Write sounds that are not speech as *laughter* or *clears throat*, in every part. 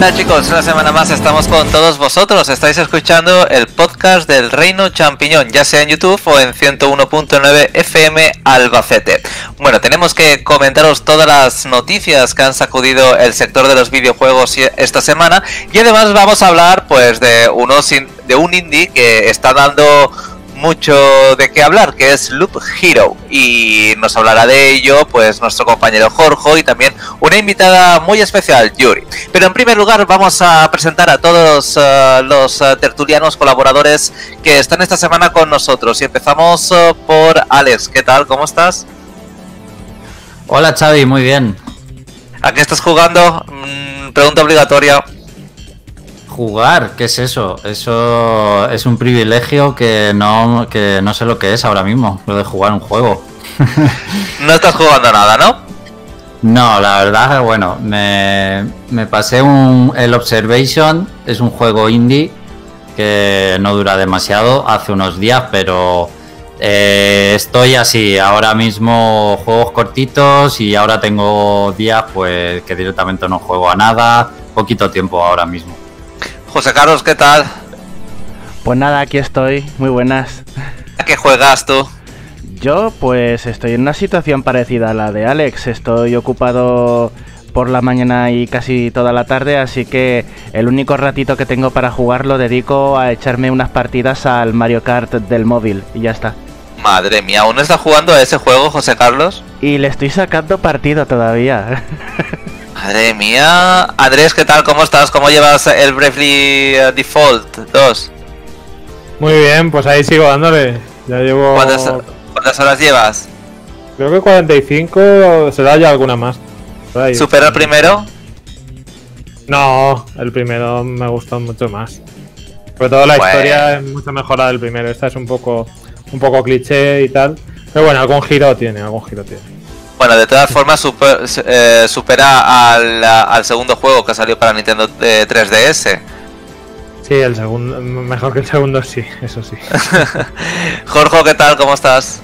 tal chicos? Una semana más estamos con todos vosotros. Estáis escuchando el podcast del Reino Champiñón, ya sea en YouTube o en 101.9 FM Albacete. Bueno, tenemos que comentaros todas las noticias que han sacudido el sector de los videojuegos esta semana y además vamos a hablar pues de unos de un indie que está dando mucho de qué hablar, que es Loop Hero. Y nos hablará de ello, pues, nuestro compañero Jorge y también una invitada muy especial, Yuri. Pero en primer lugar, vamos a presentar a todos uh, los uh, tertulianos colaboradores que están esta semana con nosotros. Y empezamos uh, por Alex. ¿Qué tal? ¿Cómo estás? Hola, Xavi, muy bien. ¿A qué estás jugando? Mm, pregunta obligatoria. Jugar, ¿qué es eso? Eso es un privilegio que no, que no sé lo que es ahora mismo, lo de jugar un juego. *laughs* no estás jugando nada, ¿no? No, la verdad, bueno, me, me pasé un, el Observation, es un juego indie que no dura demasiado, hace unos días, pero eh, estoy así, ahora mismo juegos cortitos y ahora tengo días pues que directamente no juego a nada, poquito tiempo ahora mismo. José Carlos, ¿qué tal? Pues nada, aquí estoy, muy buenas. ¿A *laughs* qué juegas tú? Yo pues estoy en una situación parecida a la de Alex, estoy ocupado por la mañana y casi toda la tarde, así que el único ratito que tengo para jugar lo dedico a echarme unas partidas al Mario Kart del móvil y ya está. Madre mía, ¿aún está jugando a ese juego, José Carlos? Y le estoy sacando partido todavía. *laughs* Madre mía. Andrés, ¿qué tal? ¿Cómo estás? ¿Cómo llevas el Bravely eh, Default 2? Muy bien, pues ahí sigo dándole. Ya llevo. ¿Cuántas, horas llevas? Creo que 45, será ya alguna más. ¿Supera el primero? No, el primero me gustó mucho más. Sobre todo la historia es mucho mejor la del primero. Esta es un poco, un poco cliché y tal. Pero bueno, algún giro tiene, algún giro tiene. Bueno, de todas formas eh, supera al, segundo juego que salió para Nintendo 3DS. Eh, sí, el segundo, mejor que el segundo sí, eso sí. *laughs* Jorge, ¿qué tal? ¿Cómo estás?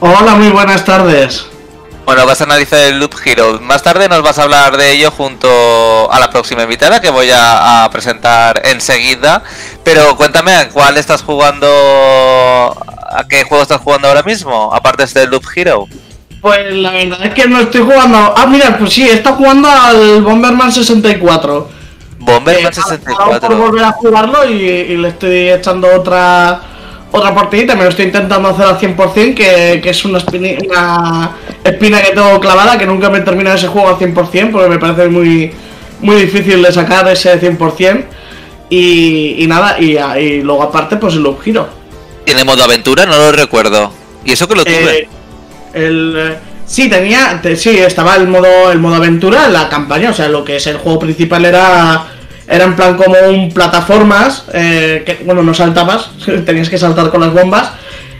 Hola, muy buenas tardes. Bueno, vas a analizar el Loop Hero. Más tarde nos vas a hablar de ello junto a la próxima invitada que voy a, a presentar enseguida. Pero cuéntame, ¿cuál estás jugando? ¿A qué juego estás jugando ahora mismo? Aparte de este Loop Hero. Pues la verdad es que no estoy jugando. Ah, mira, pues sí, está jugando al Bomberman 64. Bomberman 64. Eh, por volver a jugarlo y, le estoy echando otra otra partidita. Me lo estoy intentando hacer al 100%, que, que es una, una espina que tengo clavada, que nunca me he terminado ese juego al 100%, porque me parece muy, muy difícil de sacar ese 100%. Y, y nada, y, luego aparte, pues el Loop Giro. ¿Tiene modo aventura? No lo recuerdo. ¿Y eso que lo tuve? Eh, el, eh, sí, tenía. sí, estaba el modo, el modo aventura, la campaña. O sea, lo que es el juego principal era. Era en plan como un plataformas. Eh, que, bueno, no saltabas, *laughs* tenías que saltar con las bombas.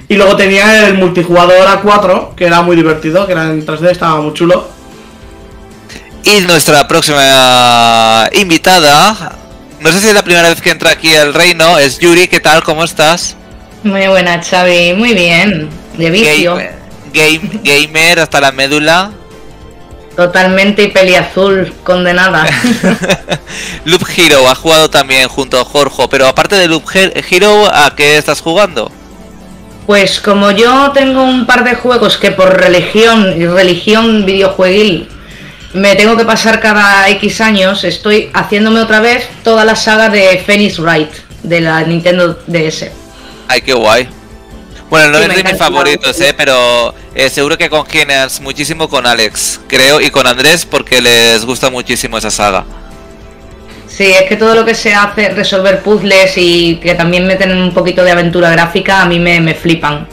Y luego tenía el multijugador A4, que era muy divertido, que era en 3D, estaba muy chulo. Y nuestra próxima invitada, no sé si es la primera vez que entra aquí al reino, es Yuri, ¿qué tal? ¿Cómo estás? Muy buena, Xavi, muy bien, de vicio game, gamer hasta la médula. Totalmente y peli azul, condenada. *laughs* Loop Hero ha jugado también junto a Jorge, pero aparte de Loop Hero, ¿a qué estás jugando? Pues como yo tengo un par de juegos que por religión y religión videojueguil me tengo que pasar cada X años, estoy haciéndome otra vez toda la saga de Phoenix Wright de la Nintendo DS. Ay, qué guay. Bueno, no es de mis favoritos, eh, pero eh, seguro que congenias muchísimo con Alex, creo, y con Andrés porque les gusta muchísimo esa saga. Sí, es que todo lo que se hace, resolver puzzles y que también meten un poquito de aventura gráfica, a mí me, flipan.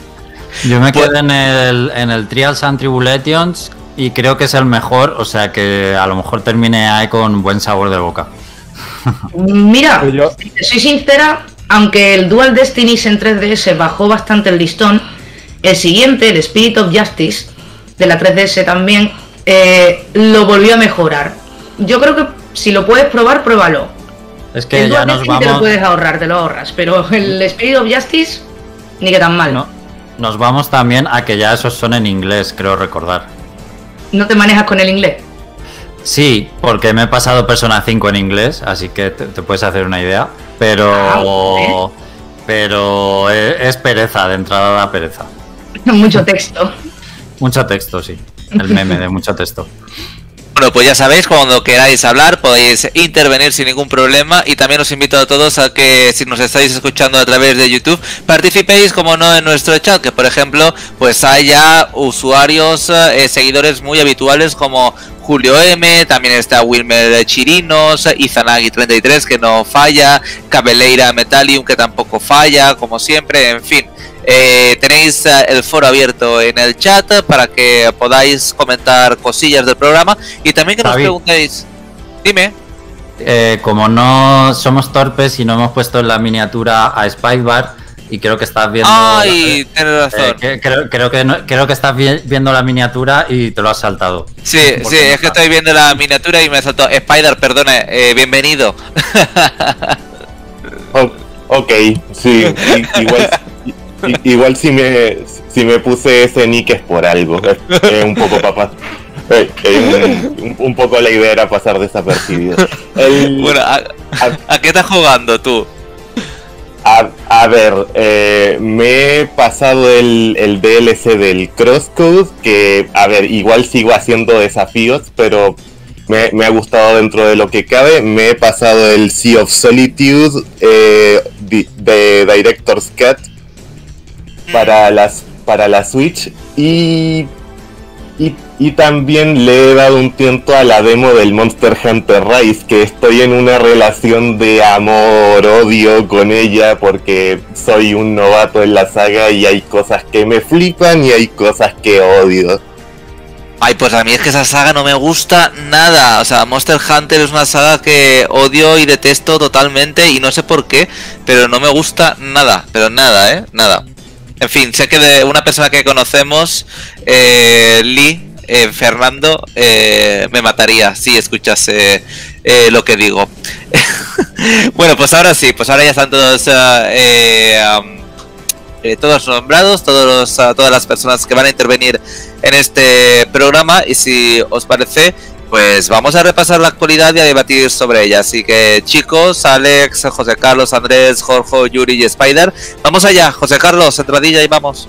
Yo me pues quedo en el, en el Trials and Tribulations y creo que es el mejor, o sea que a lo mejor termine ahí con buen sabor de boca. *laughs* Mira, pues si soy sincera, aunque el Dual Destinies en 3DS bajó bastante el listón, el siguiente, el Spirit of Justice, de la 3DS también, eh, lo volvió a mejorar. Yo creo que si lo puedes probar, pruébalo. Es que ya nos vamos. Te lo puedes ahorrar, te lo ahorras, pero el Spirit of Justice, ni que tan mal. No. Nos vamos también a que ya esos son en inglés, creo recordar. ¿No te manejas con el inglés? Sí, porque me he pasado Persona 5 en inglés, así que te, puedes hacer una idea. Pero. Ah, pero es, pereza, de entrada da pereza. *laughs* Mucho texto. Mucho texto, sí. El meme de mucho texto. *laughs* Bueno, pues ya sabéis, cuando queráis hablar podéis intervenir sin ningún problema y también os invito a todos a que si nos estáis escuchando a través de YouTube participéis como no en nuestro chat, que por ejemplo pues haya usuarios, eh, seguidores muy habituales como Julio M, también está Wilmer Chirinos, Izanagi33 que no falla, Cabeleira Metallium que tampoco falla, como siempre, en fin. Eh, tenéis eh, el foro abierto en el chat para que podáis comentar cosillas del programa y también que nos preguntéis. Dime. Eh, como no somos torpes y no hemos puesto en la miniatura a Spikebar y creo que estás viendo. ¡Ay! tienes razón. creo, que creo que estás viendo la miniatura y te lo has saltado. Sí, sí, es que estoy viendo la miniatura y me ha saltado. Spider, perdone, bienvenido. *laughs* ok, sí, igual igual si me, si me puse ese nick es por algo. Un poco papá. un, poco la idea era pasar desapercibido. bueno, ¿a, qué estás jugando tú? A, ver, eh, me he pasado el, el, DLC del Crosscode, que, a ver, igual sigo haciendo desafíos, pero me, me, ha gustado dentro de lo que cabe. Me he pasado el Sea of Solitude eh, de Director's Cut, para las para la Switch y, y, también le he dado un tiempo a la demo del Monster Hunter Rise que estoy en una relación de amor odio con ella porque soy un novato en la saga y hay cosas que me flipan y hay cosas que odio. Ay, pues a mí es que esa saga no me gusta nada. O sea, Monster Hunter es una saga que odio y detesto totalmente y no sé por qué, pero no me gusta nada, pero nada, ¿eh? Nada. En fin, sé que de una persona que conocemos, eh, Lee, eh, Fernando, eh, me mataría si escuchase lo que digo. *laughs* bueno, pues ahora sí, pues ahora ya están todos... todos nombrados, todos todas las personas que van a intervenir en este programa y si os parece pues vamos a repasar la actualidad y a debatir sobre ella. Así que chicos, Alex, José Carlos, Andrés, Jorge, Yuri y Spider, vamos allá. José Carlos, entradilla y vamos.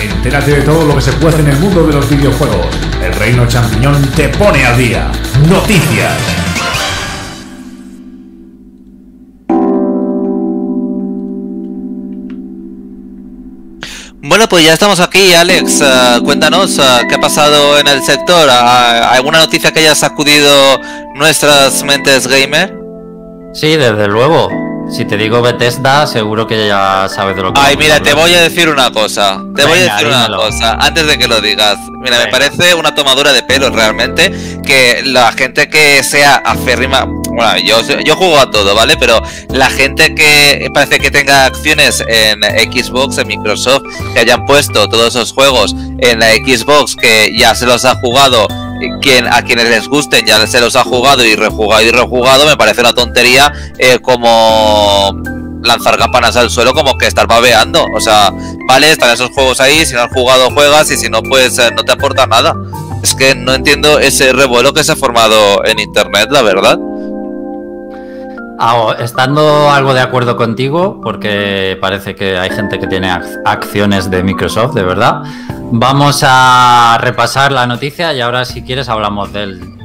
Entérate de todo lo que se puede en el mundo de los videojuegos. El Reino Champiñón te pone al día. Noticias. Bueno, pues ya estamos aquí, Alex. Eh, cuéntanos eh, qué ha pasado en el sector. ¿Alguna noticia que haya sacudido nuestras mentes gamer? Sí, desde luego. Si te digo Bethesda, seguro que ya sabes de lo que Ay, mira, te voy a decir una cosa. Te voy a decir una cosa antes de que lo digas. Mira, me parece una tomadura de pelo realmente que la gente que sea aférrima. Bueno, yo, yo juego a todo, ¿vale? Pero la gente que parece que tenga acciones en Xbox, en Microsoft, que hayan puesto todos esos juegos en la Xbox, que ya se los ha jugado quien, a quienes les gusten ya se los ha jugado y rejugado y rejugado, me parece una tontería eh, como lanzar campanas al suelo como que estar babeando. O sea, vale, están esos juegos ahí, si no has jugado juegas y si no, pues eh, no te aporta nada. Es que no entiendo ese revuelo que se ha formado en internet, la verdad. Ah, estando algo de acuerdo contigo, porque parece que hay gente que tiene acciones de Microsoft, de verdad. Vamos a repasar la noticia y ahora si quieres hablamos del,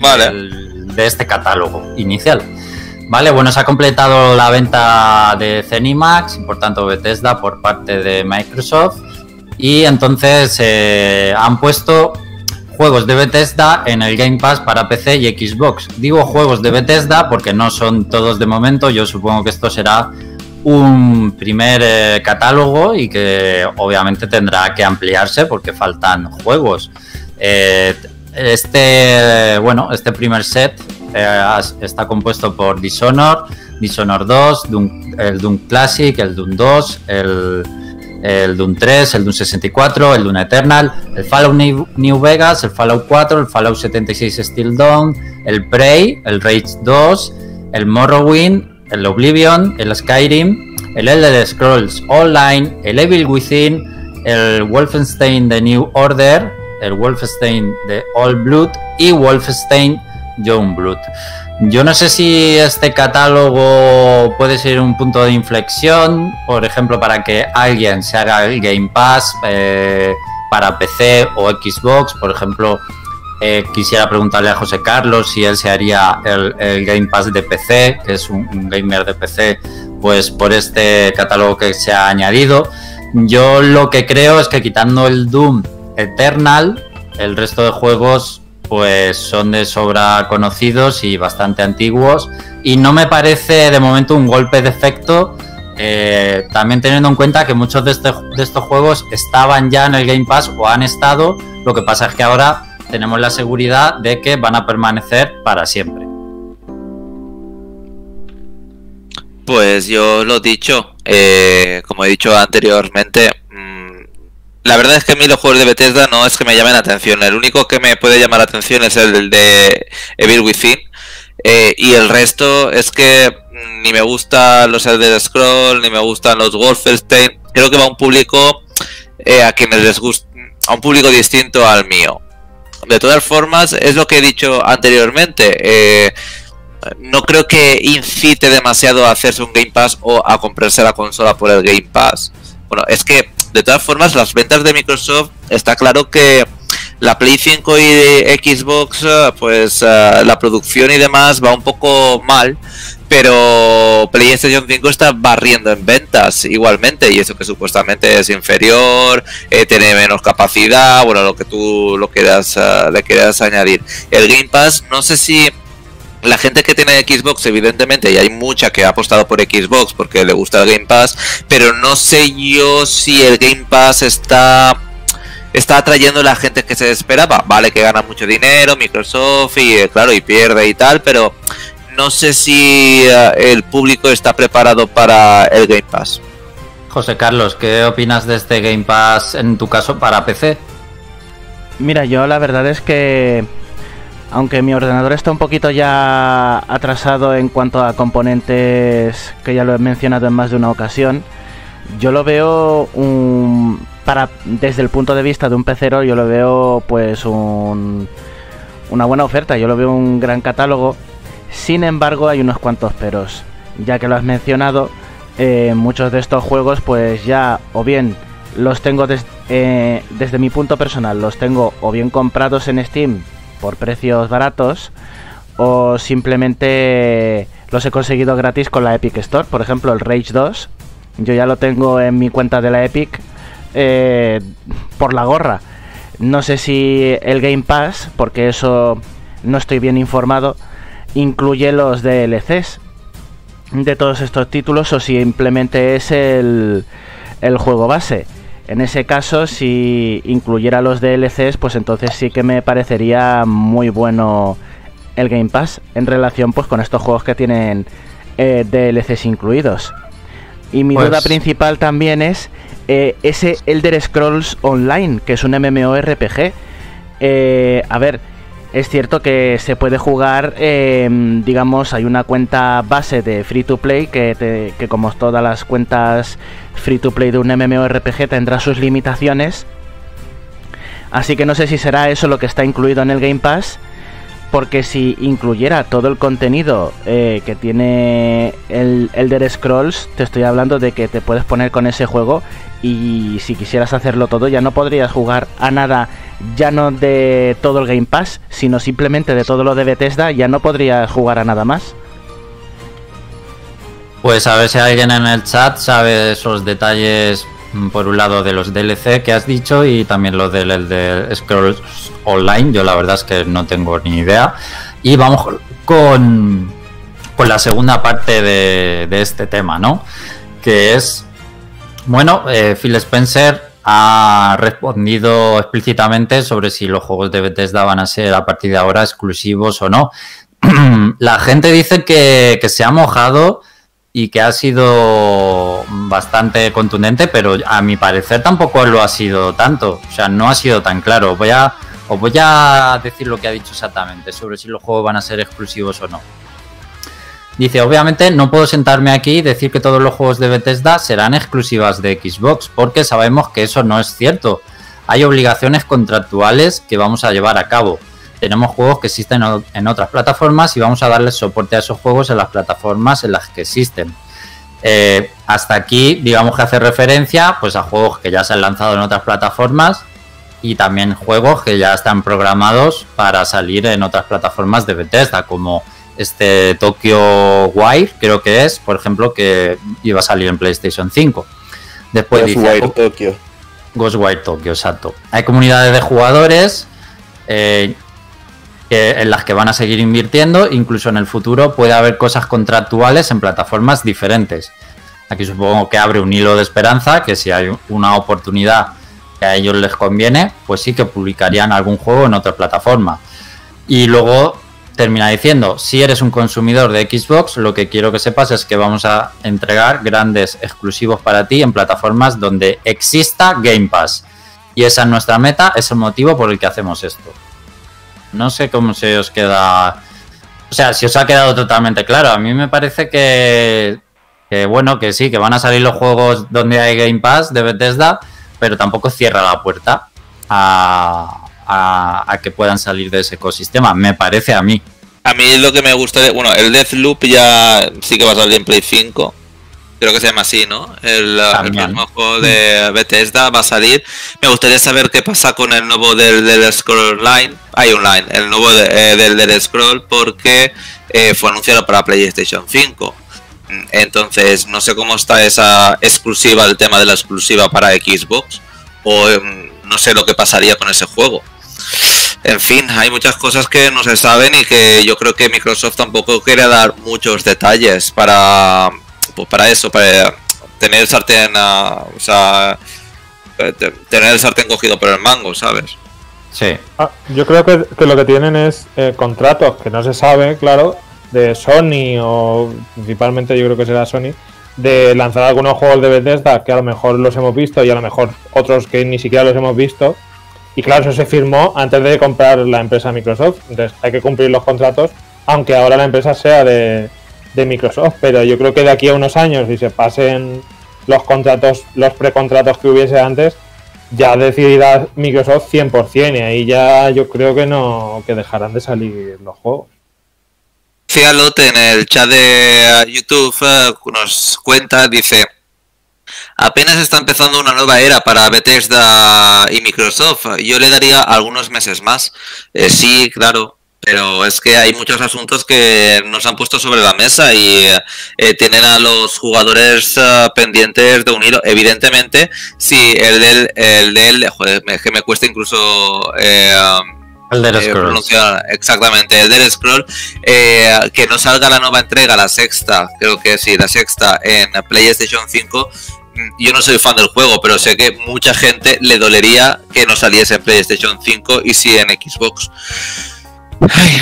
de este catálogo inicial. Vale, bueno, se ha completado la venta de Zenimax, por tanto Bethesda, por parte de Microsoft. Y entonces eh, han puesto juegos de Bethesda en el Game Pass para PC y Xbox. Digo juegos de Bethesda porque no son todos de momento. Yo supongo que esto será un primer eh, catálogo y que obviamente tendrá que ampliarse porque faltan juegos. Eh, este, bueno, este primer set eh, está compuesto por Dishonored, Dishonored 2, el Doom Classic, el Doom 2, el, el Doom 3, el Doom 64, el Doom Eternal, el Fallout New, Vegas, el Fallout 4, el Fallout 76 Steel Dawn, el Prey, el Rage 2, el Morrowind, el Oblivion, el Skyrim, el Elder Scrolls Online, el Evil Within, el Wolfenstein The New Order, el Wolfenstein The Old Blood y Wolfenstein Youngblood. Yo no sé si este catálogo puede ser un punto de inflexión, por ejemplo, para que alguien se haga el Game Pass eh, para PC o Xbox. Por ejemplo, eh, quisiera preguntarle a José Carlos si él se haría el, Game Pass de PC, que es un, gamer de PC, pues por este catálogo que se ha añadido. Yo lo que creo es que quitando el Doom Eternal, el resto de juegos pues son de sobra conocidos y bastante antiguos y no me parece de momento un golpe de efecto eh, también teniendo en cuenta que muchos de, este, de, estos juegos estaban ya en el Game Pass o han estado, lo que pasa es que ahora tenemos la seguridad de que van a permanecer para siempre. Pues yo lo dicho, eh, como he dicho anteriormente, la verdad es que a mí los juegos de Bethesda no es que me llamen la atención. El único que me puede llamar la atención es el de Evil Within. Eh, y el resto es que ni me gustan los Elder Scroll, ni me gustan los Wolfenstein. Creo que va a un público eh, a quienes les gusta, a un público distinto al mío. De todas formas, es lo que he dicho anteriormente. Eh, no creo que incite demasiado a hacerse un Game Pass o a comprarse la consola por el Game Pass. Bueno, es que de todas formas, las ventas de Microsoft está claro que la Play 5 y Xbox, eh, pues eh, la producción y demás va un poco mal, pero PlayStation 5 está barriendo en ventas igualmente y eso que supuestamente es inferior, eh, tiene menos capacidad, bueno, lo que tú lo quieras, le quieras añadir. El Game Pass, no sé si la gente que tiene Xbox, evidentemente, y hay mucha que ha apostado por Xbox porque le gusta el Game Pass, pero no sé yo si el Game Pass está está atrayendo a la gente que se esperaba. Vale que gana mucho dinero, Microsoft y eh, claro, y pierde y tal, pero no sé si eh, el público está preparado para el Game Pass. José Carlos, ¿qué opinas de este Game Pass en tu caso para PC? Mira, yo la verdad es que aunque mi ordenador está un poquito ya atrasado en cuanto a componentes, que ya lo he mencionado en más de una ocasión, yo lo veo un, para desde el punto de vista de un pecero, yo lo veo pues un, una buena oferta, yo lo veo un gran catálogo. Sin embargo, hay unos cuantos peros, ya que lo has mencionado, eh, muchos de estos juegos pues ya o bien los tengo eh, desde mi punto personal, los tengo o bien comprados en Steam por precios baratos o simplemente los he conseguido gratis con la Epic Store. Por ejemplo, el Rage 2, yo ya lo tengo en mi cuenta de la Epic eh, por la gorra. No sé si el Game Pass, porque eso no estoy bien informado, incluye los DLCs de todos estos títulos o simplemente es el, el juego base. En ese caso, si incluyera los DLCs, pues entonces sí que me parecería muy bueno el Game Pass en relación pues con estos juegos que tienen eh, DLCs incluidos. Y mi duda pues principal también es eh, ese Elder Scrolls Online, que es un MMORPG. Eh, a ver, es cierto que se puede jugar, em, digamos, hay una cuenta base de free to play que, como todas las cuentas free to play de un MMORPG tendrá sus limitaciones. Así que no sé si será eso lo que está incluido en el Game Pass. Porque si incluyera todo el contenido eh, que tiene el Elder Scrolls, te estoy hablando de que te puedes poner con ese juego y si quisieras hacerlo todo ya no podrías jugar a nada ya no de todo el Game Pass, sino simplemente de todo lo de Bethesda, ya no podría jugar a nada más. Pues a ver si alguien en el chat sabe esos detalles, mm, por un lado de los DLC que has dicho y también lo del de Scrolls Online. Yo la verdad es que no tengo ni idea. Y vamos con, con la segunda parte de, este tema, ¿no? Que es, bueno, eh, Phil Spencer ha respondido explícitamente sobre si los juegos de Bethesda van a ser a partir de ahora exclusivos o no. *clears throat* La gente dice que, se ha mojado y que ha sido bastante contundente, pero a mi parecer tampoco lo ha sido tanto. O sea, no ha sido tan claro. Voy a, os voy a decir lo que ha dicho exactamente sobre si los juegos van a ser exclusivos o no. Dice, obviamente no puedo sentarme aquí y decir que todos los juegos de Bethesda serán exclusivas de Xbox, porque sabemos que eso no es cierto. Hay obligaciones contractuales que vamos a llevar a cabo. Tenemos juegos que existen en otras plataformas y vamos a darles soporte a esos juegos en las plataformas en las que existen. Eh, hasta aquí, digamos que hace referencia pues, a juegos que ya se han lanzado en otras plataformas y también juegos que ya están programados para salir en otras plataformas de Bethesda, como este Tokyo Wire, creo que es, por ejemplo, que iba a salir en PlayStation 5. Después Ghostwire dice, Tokyo. Ghostwire Tokyo, exacto. Hay comunidades de jugadores eh, en las que van a seguir invirtiendo, incluso en el futuro puede haber cosas contractuales en plataformas diferentes. Aquí supongo que abre un hilo de esperanza, que si hay una oportunidad que a ellos les conviene, pues sí que publicarían algún juego en otra plataforma. Y luego termina diciendo, si eres un consumidor de Xbox, lo que quiero que sepas es que vamos a entregar grandes exclusivos para ti en plataformas donde exista Game Pass. Y esa es nuestra meta, es el motivo por el que hacemos esto. No sé cómo se os queda... O sea, si os ha quedado totalmente claro, a mí me parece que, que bueno, que sí, que van a salir los juegos donde hay Game Pass de Bethesda, pero tampoco cierra la puerta a, a, que puedan salir de ese ecosistema, me parece a mí. A mí lo que me gusta, bueno, el Deathloop ya sí que va a salir en Play 5. Creo que se llama así, ¿no? El, el juego de Bethesda va a salir. Me gustaría saber qué pasa con el nuevo del, del Scroll Online. Hay online, el nuevo eh, del, del Scroll, porque eh, fue anunciado para PlayStation 5. Entonces, no sé cómo está esa exclusiva, el tema de la exclusiva para Xbox. O em, no sé lo que pasaría con ese juego. En fin, hay muchas cosas que no se saben y que yo creo que Microsoft tampoco quiere dar muchos detalles para, pues para eso, para tener el sartén, o sea, eh, tener el sartén cogido por el mango, ¿sabes? Sí. Ah, yo creo que, lo que tienen es eh, contratos que no se sabe, claro, de Sony o principalmente yo creo que será Sony, de lanzar algunos juegos de Bethesda que a lo mejor los hemos visto y a lo mejor otros que ni siquiera los hemos visto y claro, eso se firmó antes de comprar la empresa Microsoft. Entonces hay que cumplir los contratos, aunque ahora la empresa sea de, Microsoft. Pero yo creo que de aquí a unos años, si se pasen los contratos, los precontratos que hubiese antes, ya decidirá Microsoft 100% y ahí ya yo creo que no que dejarán de salir los juegos. Cialot en el chat de YouTube eh, nos cuenta, dice, Apenas está empezando una nueva era para Bethesda y Microsoft. Yo le daría algunos meses más. Eh, sí, claro, pero es que hay muchos asuntos que nos han puesto sobre la mesa y eh, tienen a los jugadores eh, pendientes de un hilo. Evidentemente, si el del, el del joder, que me cuesta incluso el del scroll. exactamente, el del scroll. que no salga la nueva entrega, la sexta, creo que sí, la sexta en PlayStation 5, yo no soy fan del juego, pero sé que mucha gente le dolería que no saliese en PlayStation 5 y sí en Xbox.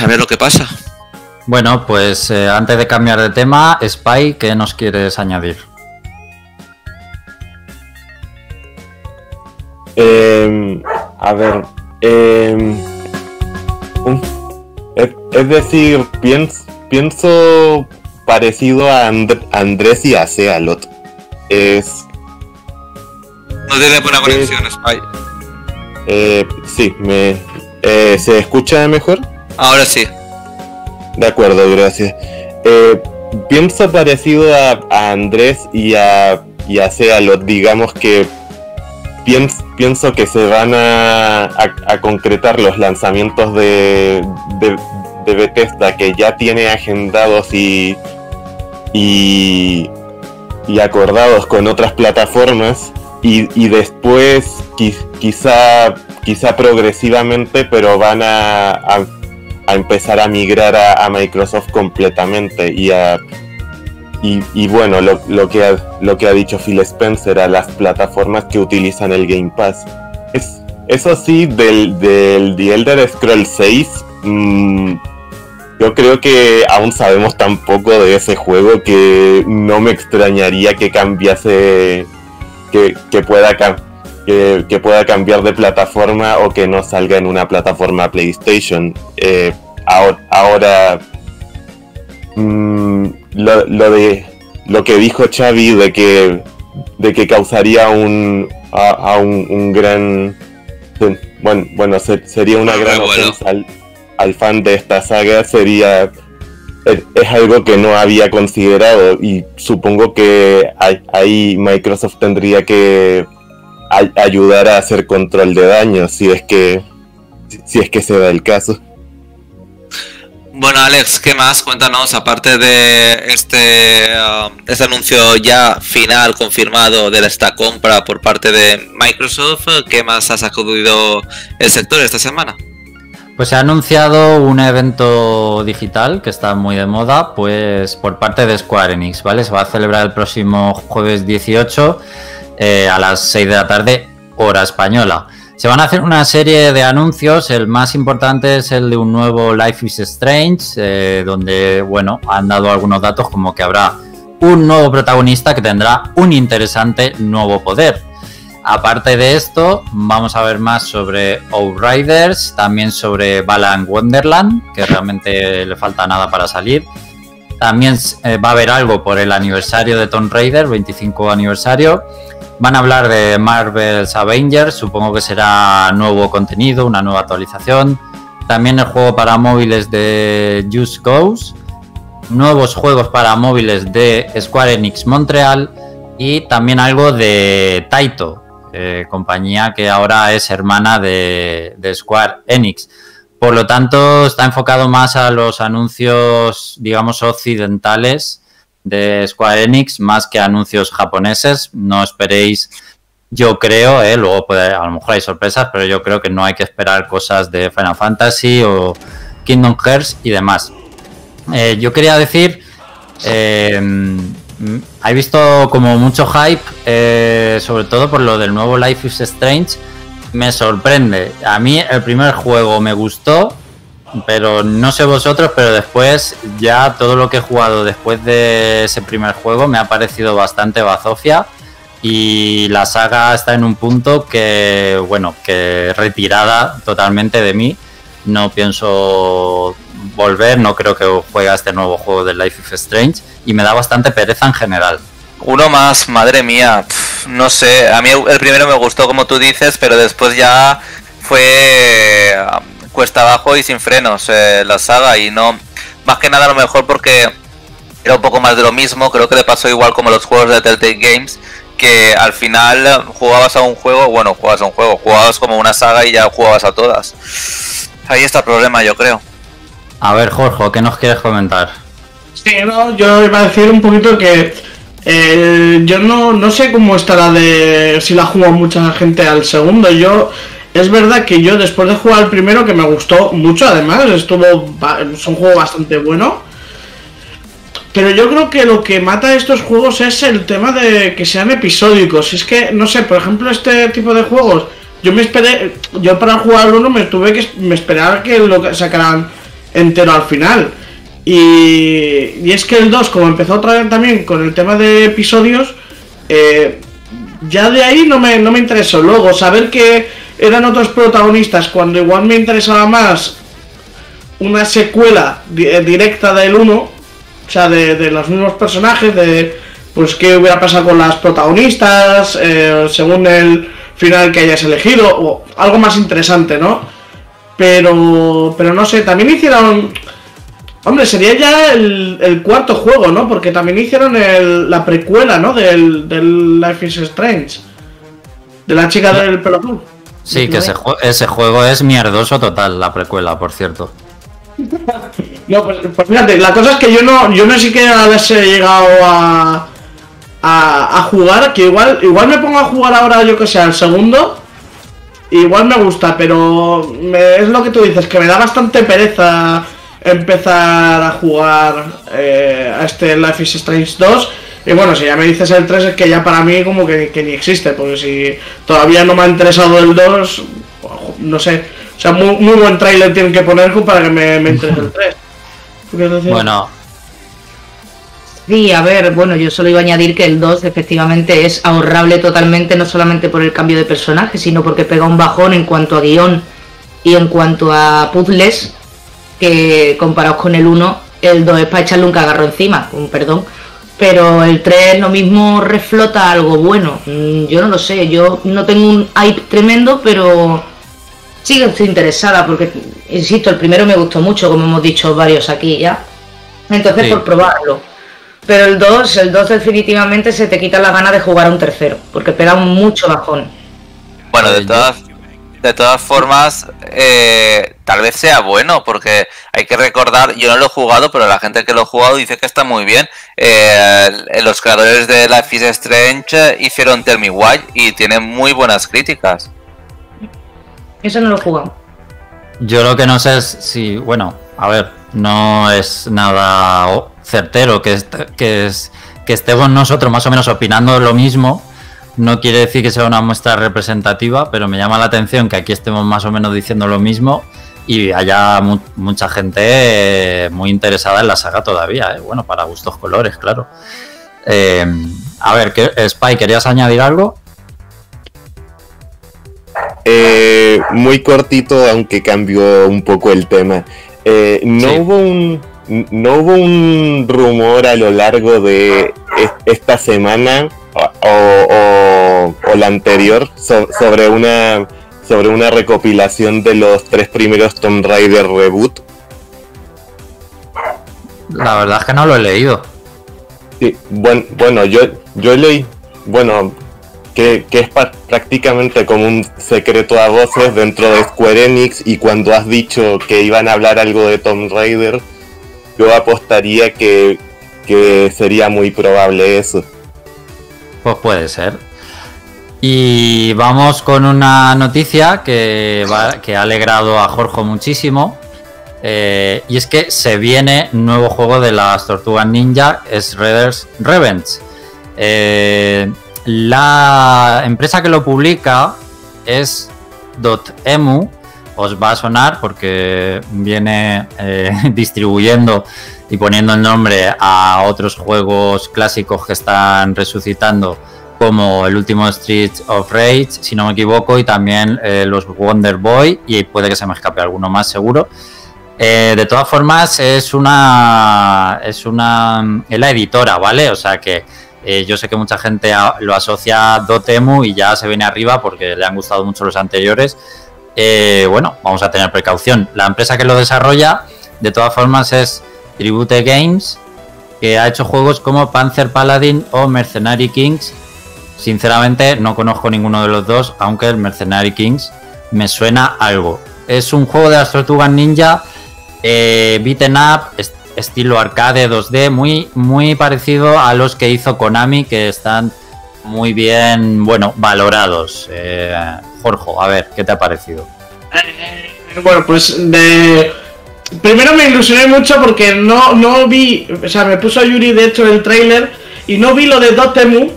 a ver lo que pasa. Bueno, pues eh, antes de cambiar de tema, Spy, ¿qué nos quieres añadir? Em, a ver, em, es, decir, pienso, pienso parecido a Andrés y a Sealot es... No tiene buena conexión, Spy. Eh, sí, me... Eh, ¿Se escucha mejor? Ahora sí. De acuerdo, gracias. Eh, pienso parecido a, Andrés y a, y a digamos que pienso, pienso que se van a, a, concretar los lanzamientos de, de, de, Bethesda que ya tiene agendados y, y, y acordados con otras plataformas y, después quizá, quizá progresivamente, pero van a, a, empezar a migrar a, Microsoft completamente y a... Y, bueno, lo, lo, que ha, lo que ha dicho Phil Spencer a las plataformas que utilizan el Game Pass. Es, eso sí, del, del The Elder Scrolls 6, yo creo que aún sabemos tan poco de ese juego que no me extrañaría que cambiase, que, pueda, que, pueda cambiar de plataforma o que no salga en una plataforma PlayStation. Eh, ahora, mm, lo, de lo que dijo Xavi de que de que causaría un a, un, gran bueno bueno sería una gran ofensa al, fan de esta saga sería es, algo que no había considerado y supongo que ahí Microsoft tendría que ayudar a hacer control de daño si es que si es que se da el caso. Bueno, Alex, ¿qué más? Cuéntanos, aparte de este, um, este anuncio ya final confirmado de esta compra por parte de Microsoft, ¿qué más ha sacudido el sector esta semana? Pues se ha anunciado un evento digital que está muy de moda, pues por parte de Square Enix, ¿vale? Se va a celebrar el próximo jueves 18 eh, a las 6 de la tarde, hora española. Se van a hacer una serie de anuncios. El más importante es el de un nuevo Life is Strange, eh, donde, bueno, han dado algunos datos como que habrá un nuevo protagonista que tendrá un interesante nuevo poder. Aparte de esto, vamos a ver más sobre Outriders, también sobre Balan Wonderland, que realmente le falta nada para salir. También eh, va a haber algo por el aniversario de Tomb Raider, 25 aniversario. Van a hablar de Marvel's Avengers, supongo que será nuevo contenido, una nueva actualización. También el juego para móviles de Just Goes, nuevos juegos para móviles de Square Enix Montreal y también algo de Taito, eh, compañía que ahora es hermana de, Square Enix. Por lo tanto, está enfocado más a los anuncios, digamos, occidentales de Square Enix más que anuncios japoneses. No esperéis, yo creo, eh, luego a lo mejor hay sorpresas, pero yo creo que no hay que esperar cosas de Final Fantasy o Kingdom Hearts y demás. Eh, yo quería decir, he visto como mucho hype, sobre todo por lo del nuevo Life is Strange. Me sorprende. A mí el primer juego me gustó, pero no sé vosotros, pero después ya todo lo que he jugado después de ese primer juego me ha parecido bastante bazofia y la saga está en un punto que, bueno, que retirada totalmente de mí. No pienso volver, no creo que juegue a este nuevo juego de Life is Strange y me da bastante pereza en general. Uno más, madre mía, no sé, a mí el primero me gustó como tú dices, pero después ya fue cuesta abajo y sin frenos eh, la saga y no más que nada a lo mejor porque era un poco más de lo mismo creo que le pasó igual como los juegos de Telltale Games que al final jugabas a un juego bueno jugabas a un juego jugabas como una saga y ya jugabas a todas ahí está el problema yo creo a ver Jorge ¿qué nos quieres comentar? Sí, no, yo iba a decir un poquito que eh, yo no, no sé cómo estará de si la juega mucha gente al segundo. Yo es verdad que yo después de jugar el primero, que me gustó mucho además, estuvo es un juego bastante bueno. Pero yo creo que lo que mata a estos juegos es el tema de que sean episódicos. Es que, no sé, por ejemplo, este tipo de juegos, yo me esperé, yo para jugar el uno me tuve que me esperar que lo sacaran entero al final. Y, y es que el 2, como empezó otra vez también con el tema de episodios, eh, ya de ahí no me, no me interesó. Luego, saber que eran otros protagonistas, cuando igual me interesaba más una secuela eh, directa del 1, o sea, de, los mismos personajes, de pues qué hubiera pasado con las protagonistas, eh, según el final que hayas elegido, o algo más interesante, ¿no? Pero, pero no sé, también hicieron... Hombre, sería ya el, cuarto juego, ¿no? Porque también hicieron la precuela, ¿no? Del, del Life is Strange. De la chica del pelo azul. Sí, que ese, ese, juego es mierdoso total, la precuela, por cierto. *laughs* no, pues, pues, fíjate, la cosa es que yo no, yo no siquiera he llegado a, a, a, jugar, que igual, igual me pongo a jugar ahora, yo que sé, al segundo, igual me gusta, pero es lo que tú dices, que me da bastante pereza empezar a jugar eh, a este Life is Strange 2 y bueno, si ya me dices el 3 es que ya para mí como que, ni existe, porque si todavía no me ha interesado el 2, no sé. O sea, muy, buen trailer tienen que poner para que me, me el 3. Bueno. Sí, a ver, bueno, yo solo iba a añadir que el 2 efectivamente es ahorrable totalmente, no solamente por el cambio de personaje, sino porque pega un bajón en cuanto a guion y en cuanto a puzzles, que comparados con el 1 el 2 es para echarle un cagarro encima, con perdón. Pero el 3 lo mismo reflota algo bueno. Mm, yo no lo sé, yo no tengo un hype tremendo, pero sí que estoy interesada porque, insisto, el primero me gustó mucho, como hemos dicho varios aquí ya. Entonces, por probarlo. Pero el 2, el 2 definitivamente se te quita la gana de jugar a un tercero, porque pega mucho bajón. Bueno, de todas, de todas formas, eh, tal vez sea bueno, porque hay que recordar, yo no lo he jugado, pero la gente que lo ha jugado dice que está muy bien. Eh, los creadores de Life is Strange hicieron Tell Me Why y tienen muy buenas críticas. Eso no lo he jugado. Yo lo que no sé es si, bueno, a ver, no es nada certero que, que, es, que estemos nosotros más o menos opinando lo mismo. No quiere decir que sea una muestra representativa, pero me llama la atención que aquí estemos más o menos diciendo lo mismo y haya mucha gente eh, muy interesada en la saga todavía. Eh. Bueno, para gustos colores, claro. Eh, a ver, Spy, ¿querías añadir algo? muy cortito, aunque cambió un poco el tema. no hubo un no hubo un rumor a lo largo de esta semana o, la anterior sobre una sobre una recopilación de los tres primeros Tomb Raider reboot. La verdad es que no lo he leído. Sí, bueno, bueno yo, yo leí, bueno, que, que, es prácticamente como un secreto a voces dentro de Square Enix y cuando has dicho que iban a hablar algo de Tomb Raider, yo apostaría que, sería muy probable eso. Pues puede ser. Y vamos con una noticia que, que ha alegrado a Jorge muchísimo. Eh, y es que se viene nuevo juego de las Tortugas Ninja, es Raiders Revenge. Eh, la empresa que lo publica es Dotemu os va a sonar porque viene eh, *laughs* distribuyendo y poniendo el nombre a otros juegos clásicos que están resucitando como el último Street of Rage, si no me equivoco, y también eh, los Wonder Boy, y puede que se me escape alguno más seguro. Eh, de todas formas, es una. Es una. Es la editora, ¿vale? O sea que yo sé que mucha gente lo asocia a Dotemu y ya se viene arriba porque le han gustado mucho los anteriores. Eh, bueno, vamos a tener precaución. La empresa que lo desarrolla, de todas formas, es Tribute Games, que ha hecho juegos como Panzer Paladin o Mercenary Kings. Sinceramente, no conozco ninguno de los dos, aunque el Mercenary Kings me suena algo. Es un juego de las tortugas ninja, eh, beaten up, estilo arcade 2D, muy, muy parecido a los que hizo Konami, que están muy bien, bueno, valorados. Eh, Jorge, a ver, ¿qué te ha parecido? Eh, bueno, pues de... Primero me ilusioné mucho porque no, no vi, o sea, me puso Yuri de hecho el trailer y no vi lo de Dotemu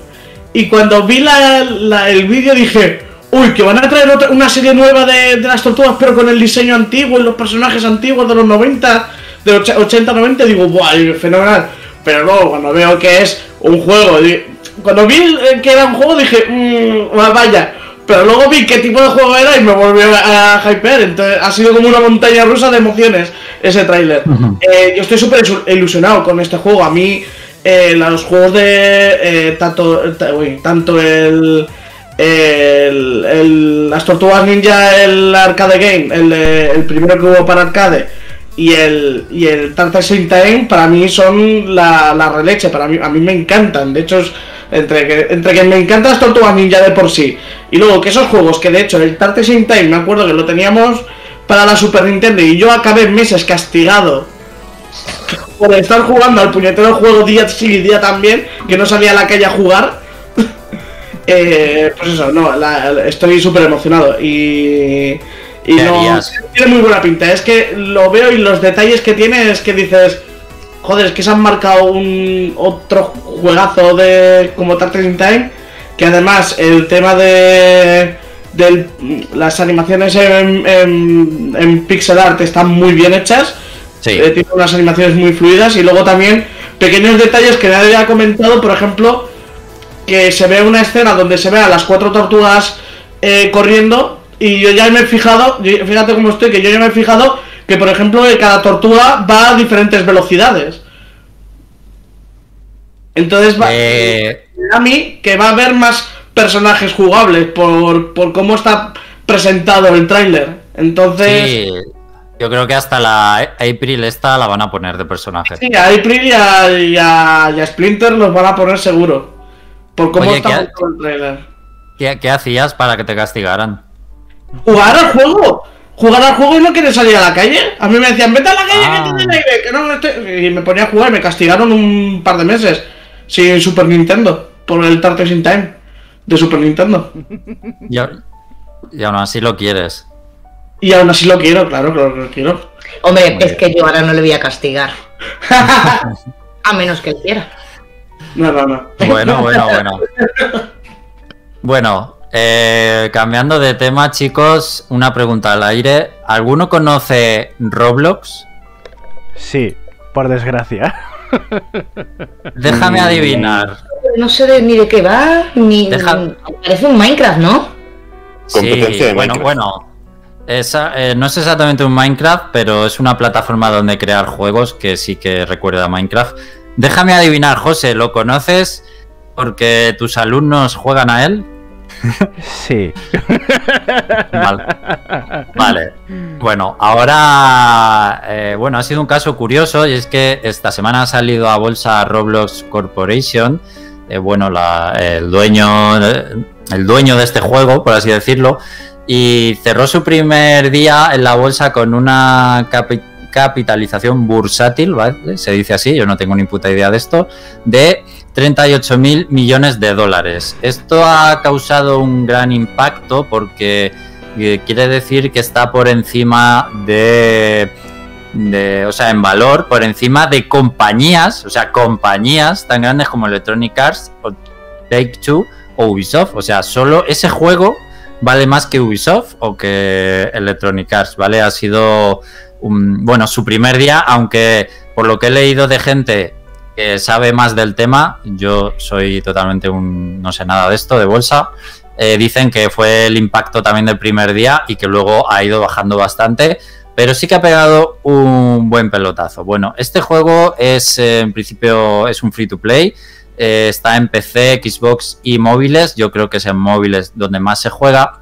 y cuando vi la, el vídeo dije, uy, que van a traer otra, una serie nueva de, las tortugas pero con el diseño antiguo y los personajes antiguos de los 90, de los 80-90, digo, buah, fenomenal. Pero luego cuando veo que es un juego, cuando vi que era un juego dije, mmm, vaya, pero luego vi qué tipo de juego era y me volvió a, hyper. Entonces ha sido como una montaña rusa de emociones ese tráiler. Eh, yo estoy súper ilusionado con este juego. A mí eh, los juegos de eh, tanto, tanto el, el, las tortugas ninja, el arcade game, el, el primero que hubo para arcade y el y el Tartar Time para mí son la, la releche. Para mí a mí me encantan. De hecho entre que, entre que me encantan las tortugas ninja de por sí. Y luego que esos juegos que de hecho el Tartes in Time me acuerdo que lo teníamos para la Super Nintendo y yo acabé meses castigado por estar jugando al puñetero juego día sí día también que no salía a la calle a jugar. *laughs* Eh, pues eso no estoy súper emocionado y y no, tiene muy buena pinta. Es que lo veo y los detalles que tiene es que dices joder, es que se han marcado un otro juegazo de como Tartar Time, que además el tema de, las animaciones en, en, pixel art están muy bien hechas, sí. eh, tiene unas animaciones muy fluidas y luego también pequeños detalles que nadie ha comentado, por ejemplo, que se ve una escena donde se ve a las cuatro tortugas eh, corriendo y yo ya me he fijado, fíjate cómo estoy, que yo ya me he fijado que por ejemplo cada tortuga va a diferentes velocidades. Entonces va Eh, a mí que va a haber más personajes jugables por, por cómo está presentado el tráiler. Entonces, sí, yo creo que hasta la April esta la van a poner de personaje. sí, a April y a, y a- y a Splinter los van a poner seguro. Por cómo Oye, está ¿qué- el tráiler. ¿Qué, qué hacías para que te castigaran? ¿Jugar al juego? ¿Jugar al juego y no quieres salir a la calle? A mí me decían, vete a la calle Ah. que tiene aire, que no estoy... Y me ponía a jugar y me castigaron un par de meses sin Super Nintendo, por el Tartes in Time de Super Nintendo. *laughs* Y, y aún así lo quieres. Y aún así lo quiero, claro, claro que lo quiero. Hombre, Muy es que yo ahora no le voy a castigar. *laughs* a menos que él quiera. No, no, no. Bueno, bueno, bueno. *laughs* Bueno, eh, cambiando de tema, chicos, una pregunta al aire. ¿Alguno conoce Roblox? Sí, por desgracia. *laughs* Déjame Mm. adivinar. No sé de- ni de qué va, ni. Deja- Parece un Minecraft, ¿no? Competencia de bueno, bueno. Esa, eh, no es exactamente un Minecraft, pero es una plataforma donde crear juegos que sí que recuerda a Minecraft. Déjame adivinar, José, ¿lo conoces porque tus alumnos juegan a él? Sí. Vale. Bueno, ahora, eh, bueno, ha sido un caso curioso y es que esta semana ha salido a bolsa Roblox Corporation, eh, bueno, la- el dueño, el dueño de este juego, por así decirlo, y cerró su primer día en la bolsa con una capi- capitalización bursátil, ¿vale? Se dice así, yo no tengo ni puta idea de esto, de 38 mil millones de dólares. Esto ha causado un gran impacto porque eh, quiere decir que está por encima de, o sea, en valor, por encima de compañías, o sea, compañías tan grandes como Electronic Arts o Take Two o Ubisoft. O sea, solo ese juego vale más que Ubisoft o que Electronic Arts, ¿vale? Ha sido, bueno, su primer día, aunque por lo que he leído de gente que sabe más del tema, yo soy totalmente un, no sé nada de esto, de bolsa, eh, dicen que fue el impacto también del primer día y que luego ha ido bajando bastante, pero sí que ha pegado un buen pelotazo. Bueno, este juego es eh, en principio es un free to play, eh, está en PC, Xbox y móviles, yo creo que es en móviles donde más se juega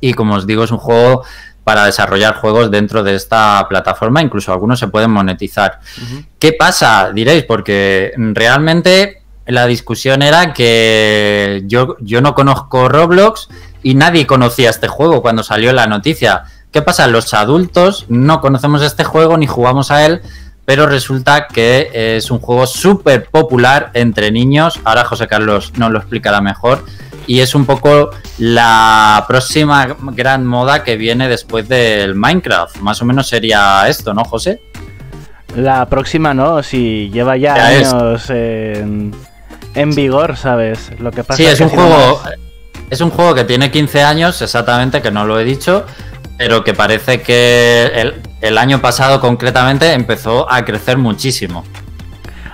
y como os digo es un juego para desarrollar juegos dentro de esta plataforma, incluso algunos se pueden monetizar. ¿Qué pasa? Diréis, porque realmente la discusión era que yo, yo no conozco Roblox y nadie conocía este juego cuando salió la noticia. ¿Qué pasa? Los adultos no conocemos este juego ni jugamos a él, pero resulta que es un juego súper popular entre niños. Ahora José Carlos nos lo explicará mejor. Y es un poco la próxima gran moda que viene después del Minecraft. Más o menos sería esto, ¿no, José? La próxima no, si lleva ya, años en, en vigor, ¿sabes? Lo que pasa Sí, es que un si juego. Es un juego que tiene 15 años, exactamente, que no lo he dicho, pero que parece que el, el año pasado concretamente empezó a crecer muchísimo.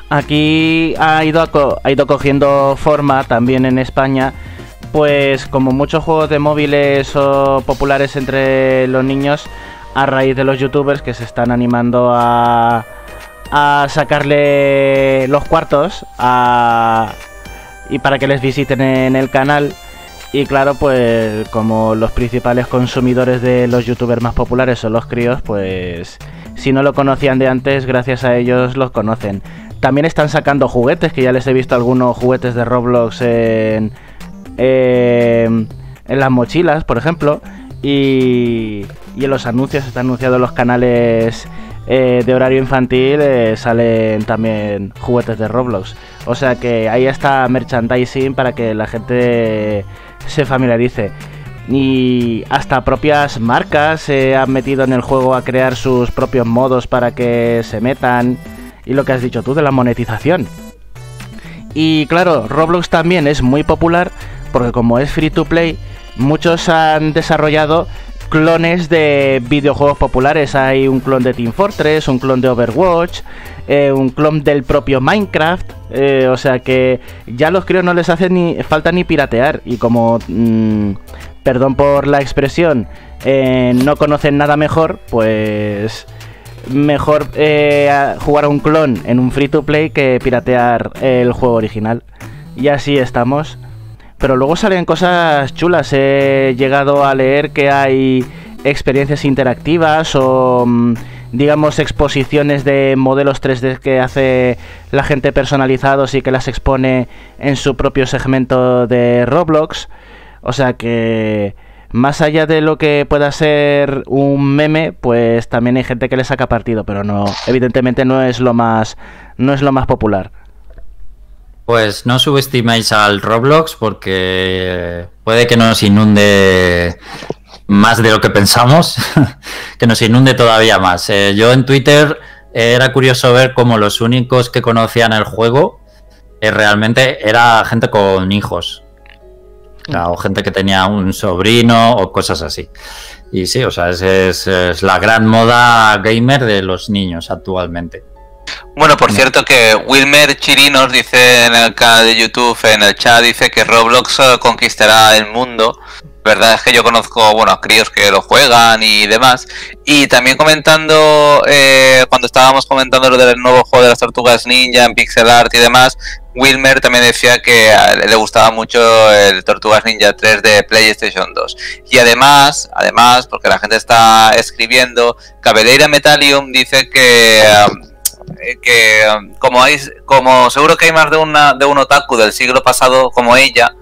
Aquí ha ido, ha ido cogiendo forma también en España, pues como muchos juegos de móviles o populares entre los niños, a raíz de los youtubers que se están animando a, a sacarle los cuartos a- y para que les visiten en el canal. Y claro, pues como los principales consumidores de los youtubers más populares son los críos, pues si no lo conocían de antes, gracias a ellos los conocen. También están sacando juguetes, que ya les he visto algunos juguetes de Roblox en, en, en las mochilas, por ejemplo. Y, y en los anuncios, están anunciados en los canales eh, de horario infantil, eh, salen también juguetes de Roblox. O sea que ahí está merchandising para que la gente se familiarice. Y hasta propias marcas se han metido en el juego a crear sus propios modos para que se metan. Y lo que has dicho tú de la monetización. Y claro, Roblox también es muy popular porque como es free to play, muchos han desarrollado clones de videojuegos populares. Hay un clon de Team Fortress, un clon de Overwatch, eh, un clon del propio Minecraft. eh, o sea que ya los críos no les hace ni falta ni piratear. Y como mm, perdón por la expresión, eh, no conocen nada mejor, pues mejor jugar a un clon en un free to play que piratear el juego original. Y así estamos. Pero luego salen cosas chulas. He llegado a leer que hay experiencias interactivas o mm, digamos exposiciones de modelos 3D que hace la gente personalizados y que las expone en su propio segmento de Roblox. O sea que más allá de lo que pueda ser un meme, pues también hay gente que le saca partido, pero no, evidentemente no es lo más, no es lo más popular. Pues no subestiméis al Roblox porque puede que nos inunde más de lo que pensamos, *laughs* que nos inunde todavía más. Eh, yo en Twitter era curioso ver cómo los únicos que conocían el juego eh, realmente era gente con hijos o gente que tenía un sobrino o cosas así. Y sí, o sea, es, es, la gran moda gamer de los niños actualmente. Bueno, por cierto que Wilmer Chirinos dice en el canal de YouTube, en el chat, dice que Roblox conquistará el mundo. Verdad es que yo conozco, bueno, críos que lo juegan y demás. Y también comentando, eh, cuando estábamos comentando lo del nuevo juego de las tortugas ninja en pixel art y demás, Wilmer también decía que le gustaba mucho el Tortugas Ninja 3 de PlayStation 2. Y además, además, porque la gente está escribiendo, Cabeleira Metallium dice que, um, que um, como hay, como seguro que hay más de una de un otaku del siglo pasado como ella,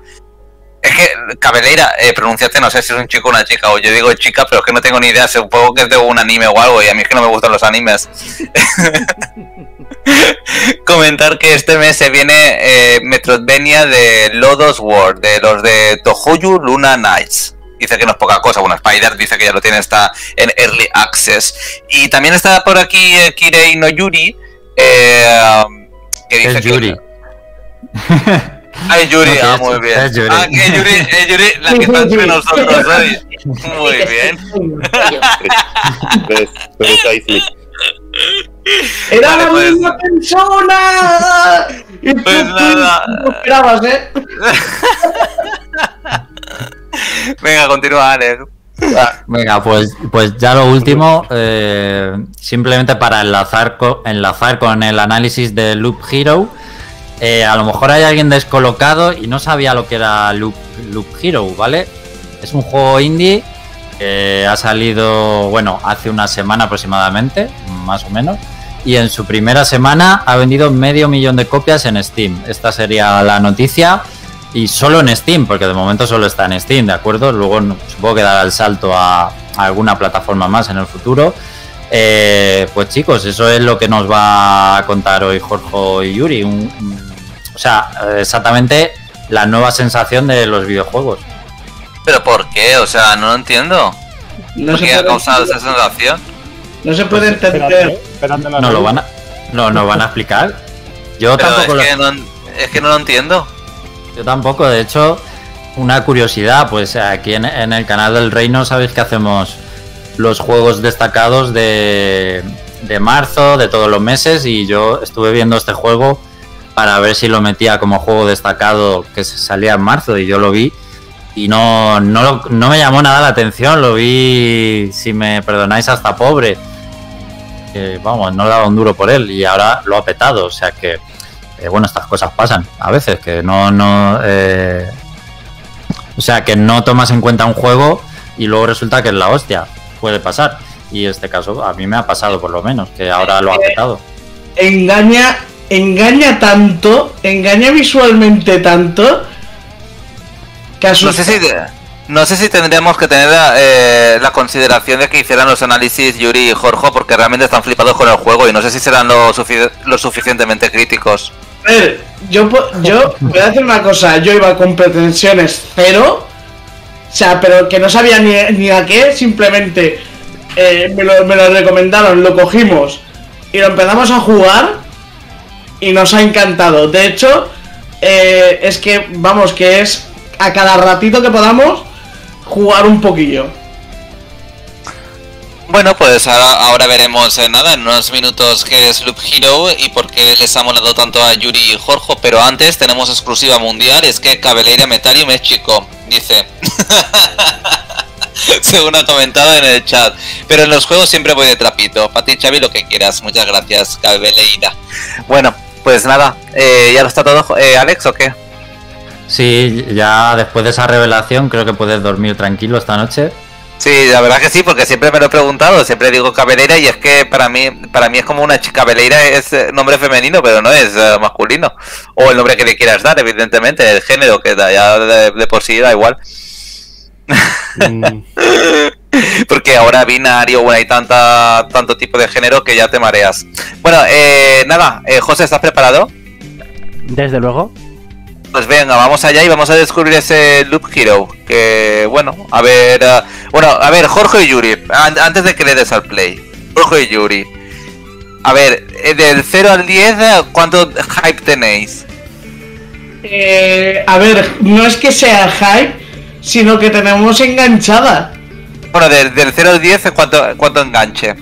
es que Cabeleira, eh, pronunciaste, no sé si es un chico o una chica, o yo digo chica, pero es que no tengo ni idea, supongo que es de un anime o algo, y a mí es que no me gustan los animes. *laughs* Comentar que este mes se viene eh, Metroidvania de Lodos World, de los de Tohoyu Luna Nights. Dice que no es poca cosa, bueno, Spider dice que ya lo tiene, está en Early Access. Y también está por aquí eh, Kirei no Yuri, eh, que dice Yuri. Ay, Yuri, ah, muy bien. Es Yuri. Ah, que Yuri, es Yuri la que está entre nosotros hoy. Muy bien. Pues, pues ahí. ¡Era Vale, la pues- misma persona! Y Pues tú, nada. no esperabas, ¿eh? *laughs* Venga, continúa, Alex. Venga, pues, pues ya lo último, eh, simplemente para enlazar con el análisis de Loop Hero. eh, a lo mejor hay alguien descolocado y no sabía lo que era Loop, Loop Hero, ¿vale? Es un juego indie que ha salido, bueno, hace una semana aproximadamente, más o menos. Y en su primera semana ha vendido medio millón de copias en Steam. Esta sería la noticia. Y solo en Steam, porque de momento solo está en Steam, ¿de acuerdo? Luego supongo que dará el salto a, a alguna plataforma más en el futuro. Eh, pues chicos, eso es lo que nos va a contar hoy Jorge y Yuri. Un- un- o sea, exactamente la nueva sensación de los videojuegos. ¿Pero por qué? O sea, no lo entiendo. No ¿Por se qué ha causado esa sensación? no se puede Espérate, entender. ¿No lo van a, no, no van a explicar? Yo Pero tampoco lo- es, que no, es que no lo entiendo. Yo tampoco, de hecho, una curiosidad, pues aquí en, el canal del Reino sabéis que hacemos los juegos destacados de, de marzo, de todos los meses, y yo estuve viendo este juego para ver si lo metía como juego destacado que salía en marzo, y yo lo vi, y no, no, lo- no me llamó nada la atención, lo vi, si me perdonáis, hasta pobre. Vamos, no daba un duro por él, y ahora lo ha petado, o sea que eh, bueno, estas cosas pasan a veces, que no, no, eh, o sea, que no tomas en cuenta un juego y luego resulta que es la hostia, puede pasar. Y este caso a mí me ha pasado por lo menos, que ahora lo ha petado. Engaña, engaña tanto, engaña visualmente tanto, que No sé si, no sé si tendríamos que tener eh, la consideración de que hicieran los análisis Yuri y Jorge, porque realmente están flipados con el juego y no sé si serán lo suficientemente críticos. A ver, yo, yo voy a decir una cosa, yo iba con pretensiones cero, o sea, pero que no sabía ni, ni a qué, simplemente eh, me, lo, me lo recomendaron, lo cogimos y lo empezamos a jugar y nos ha encantado. De hecho, eh, es que, vamos, que es a cada ratito que podamos jugar un poquillo. Bueno, pues ahora, ahora veremos eh, nada, en unos minutos qué es Loop Hero y por qué les ha molado tanto a Yuri y Jorge, pero antes tenemos exclusiva mundial, es que Cabeleira Metalium es chico, dice. *laughs* Según ha comentado en el chat. Pero en los juegos siempre voy de trapito. Para ti, Xavi, lo que quieras. Muchas gracias, Cabeleira. Bueno, pues nada. Eh, ¿Ya lo está todo, eh, Alex, o qué? Sí, ya después de esa revelación creo que puedes dormir tranquilo esta noche. Sí, la verdad que sí, porque siempre me lo he preguntado, siempre digo cabeleira y es que para mí para mí es como una chica cabeleira es eh, nombre femenino, pero no es eh, masculino. O el nombre que le quieras dar, evidentemente, el género, que ya de, por sí da igual. Mm. *laughs* porque ahora binario, bueno, hay tanta, tanto tipo de género que ya te mareas. Bueno, eh, nada, José, ¿estás preparado? Desde luego. Pues venga, vamos allá y vamos a descubrir ese Loop Hero. Que bueno, a ver. Uh, bueno, a ver, Jorge y Yuri. Antes de que le des al play. Jorge y Yuri. A ver, eh, del 0 al 10, ¿cuánto hype tenéis? Eh, a ver, no es que sea hype, sino que tenemos enganchada. Bueno, del, del 0 al 10, ¿cuánto, cuánto enganche?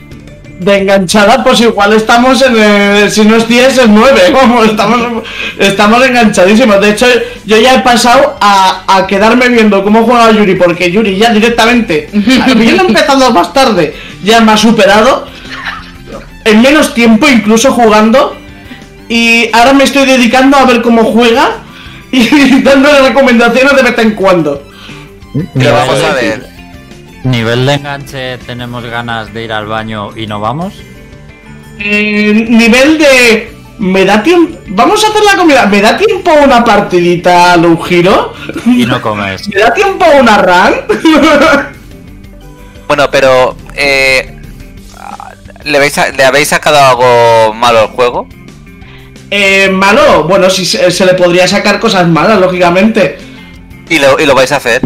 De enganchada, pues igual estamos en el, si no es 10 es 9, como *laughs* estamos, estamos enganchadísimos. De hecho, yo ya he pasado a, a quedarme viendo cómo juega Yuri, porque Yuri ya directamente, *laughs* habiendo empezado más tarde, ya me ha superado, en menos tiempo incluso jugando, y ahora me estoy dedicando a ver cómo juega *laughs* y dándole recomendaciones de vez en cuando. vamos a ver. ¿Nivel de enganche tenemos ganas de ir al baño y no vamos? Eh, nivel de... ¿Me da tiempo? Vamos a hacer la comida. ¿Me da tiempo una partidita a un giro? Y no comes. *laughs* ¿Me da tiempo una run? *laughs* bueno, pero... Eh, ¿le, ¿Le habéis sacado algo malo al juego? Eh, malo, bueno, si se, le podría sacar cosas malas, lógicamente. ¿Y lo, ¿Y lo vais a hacer?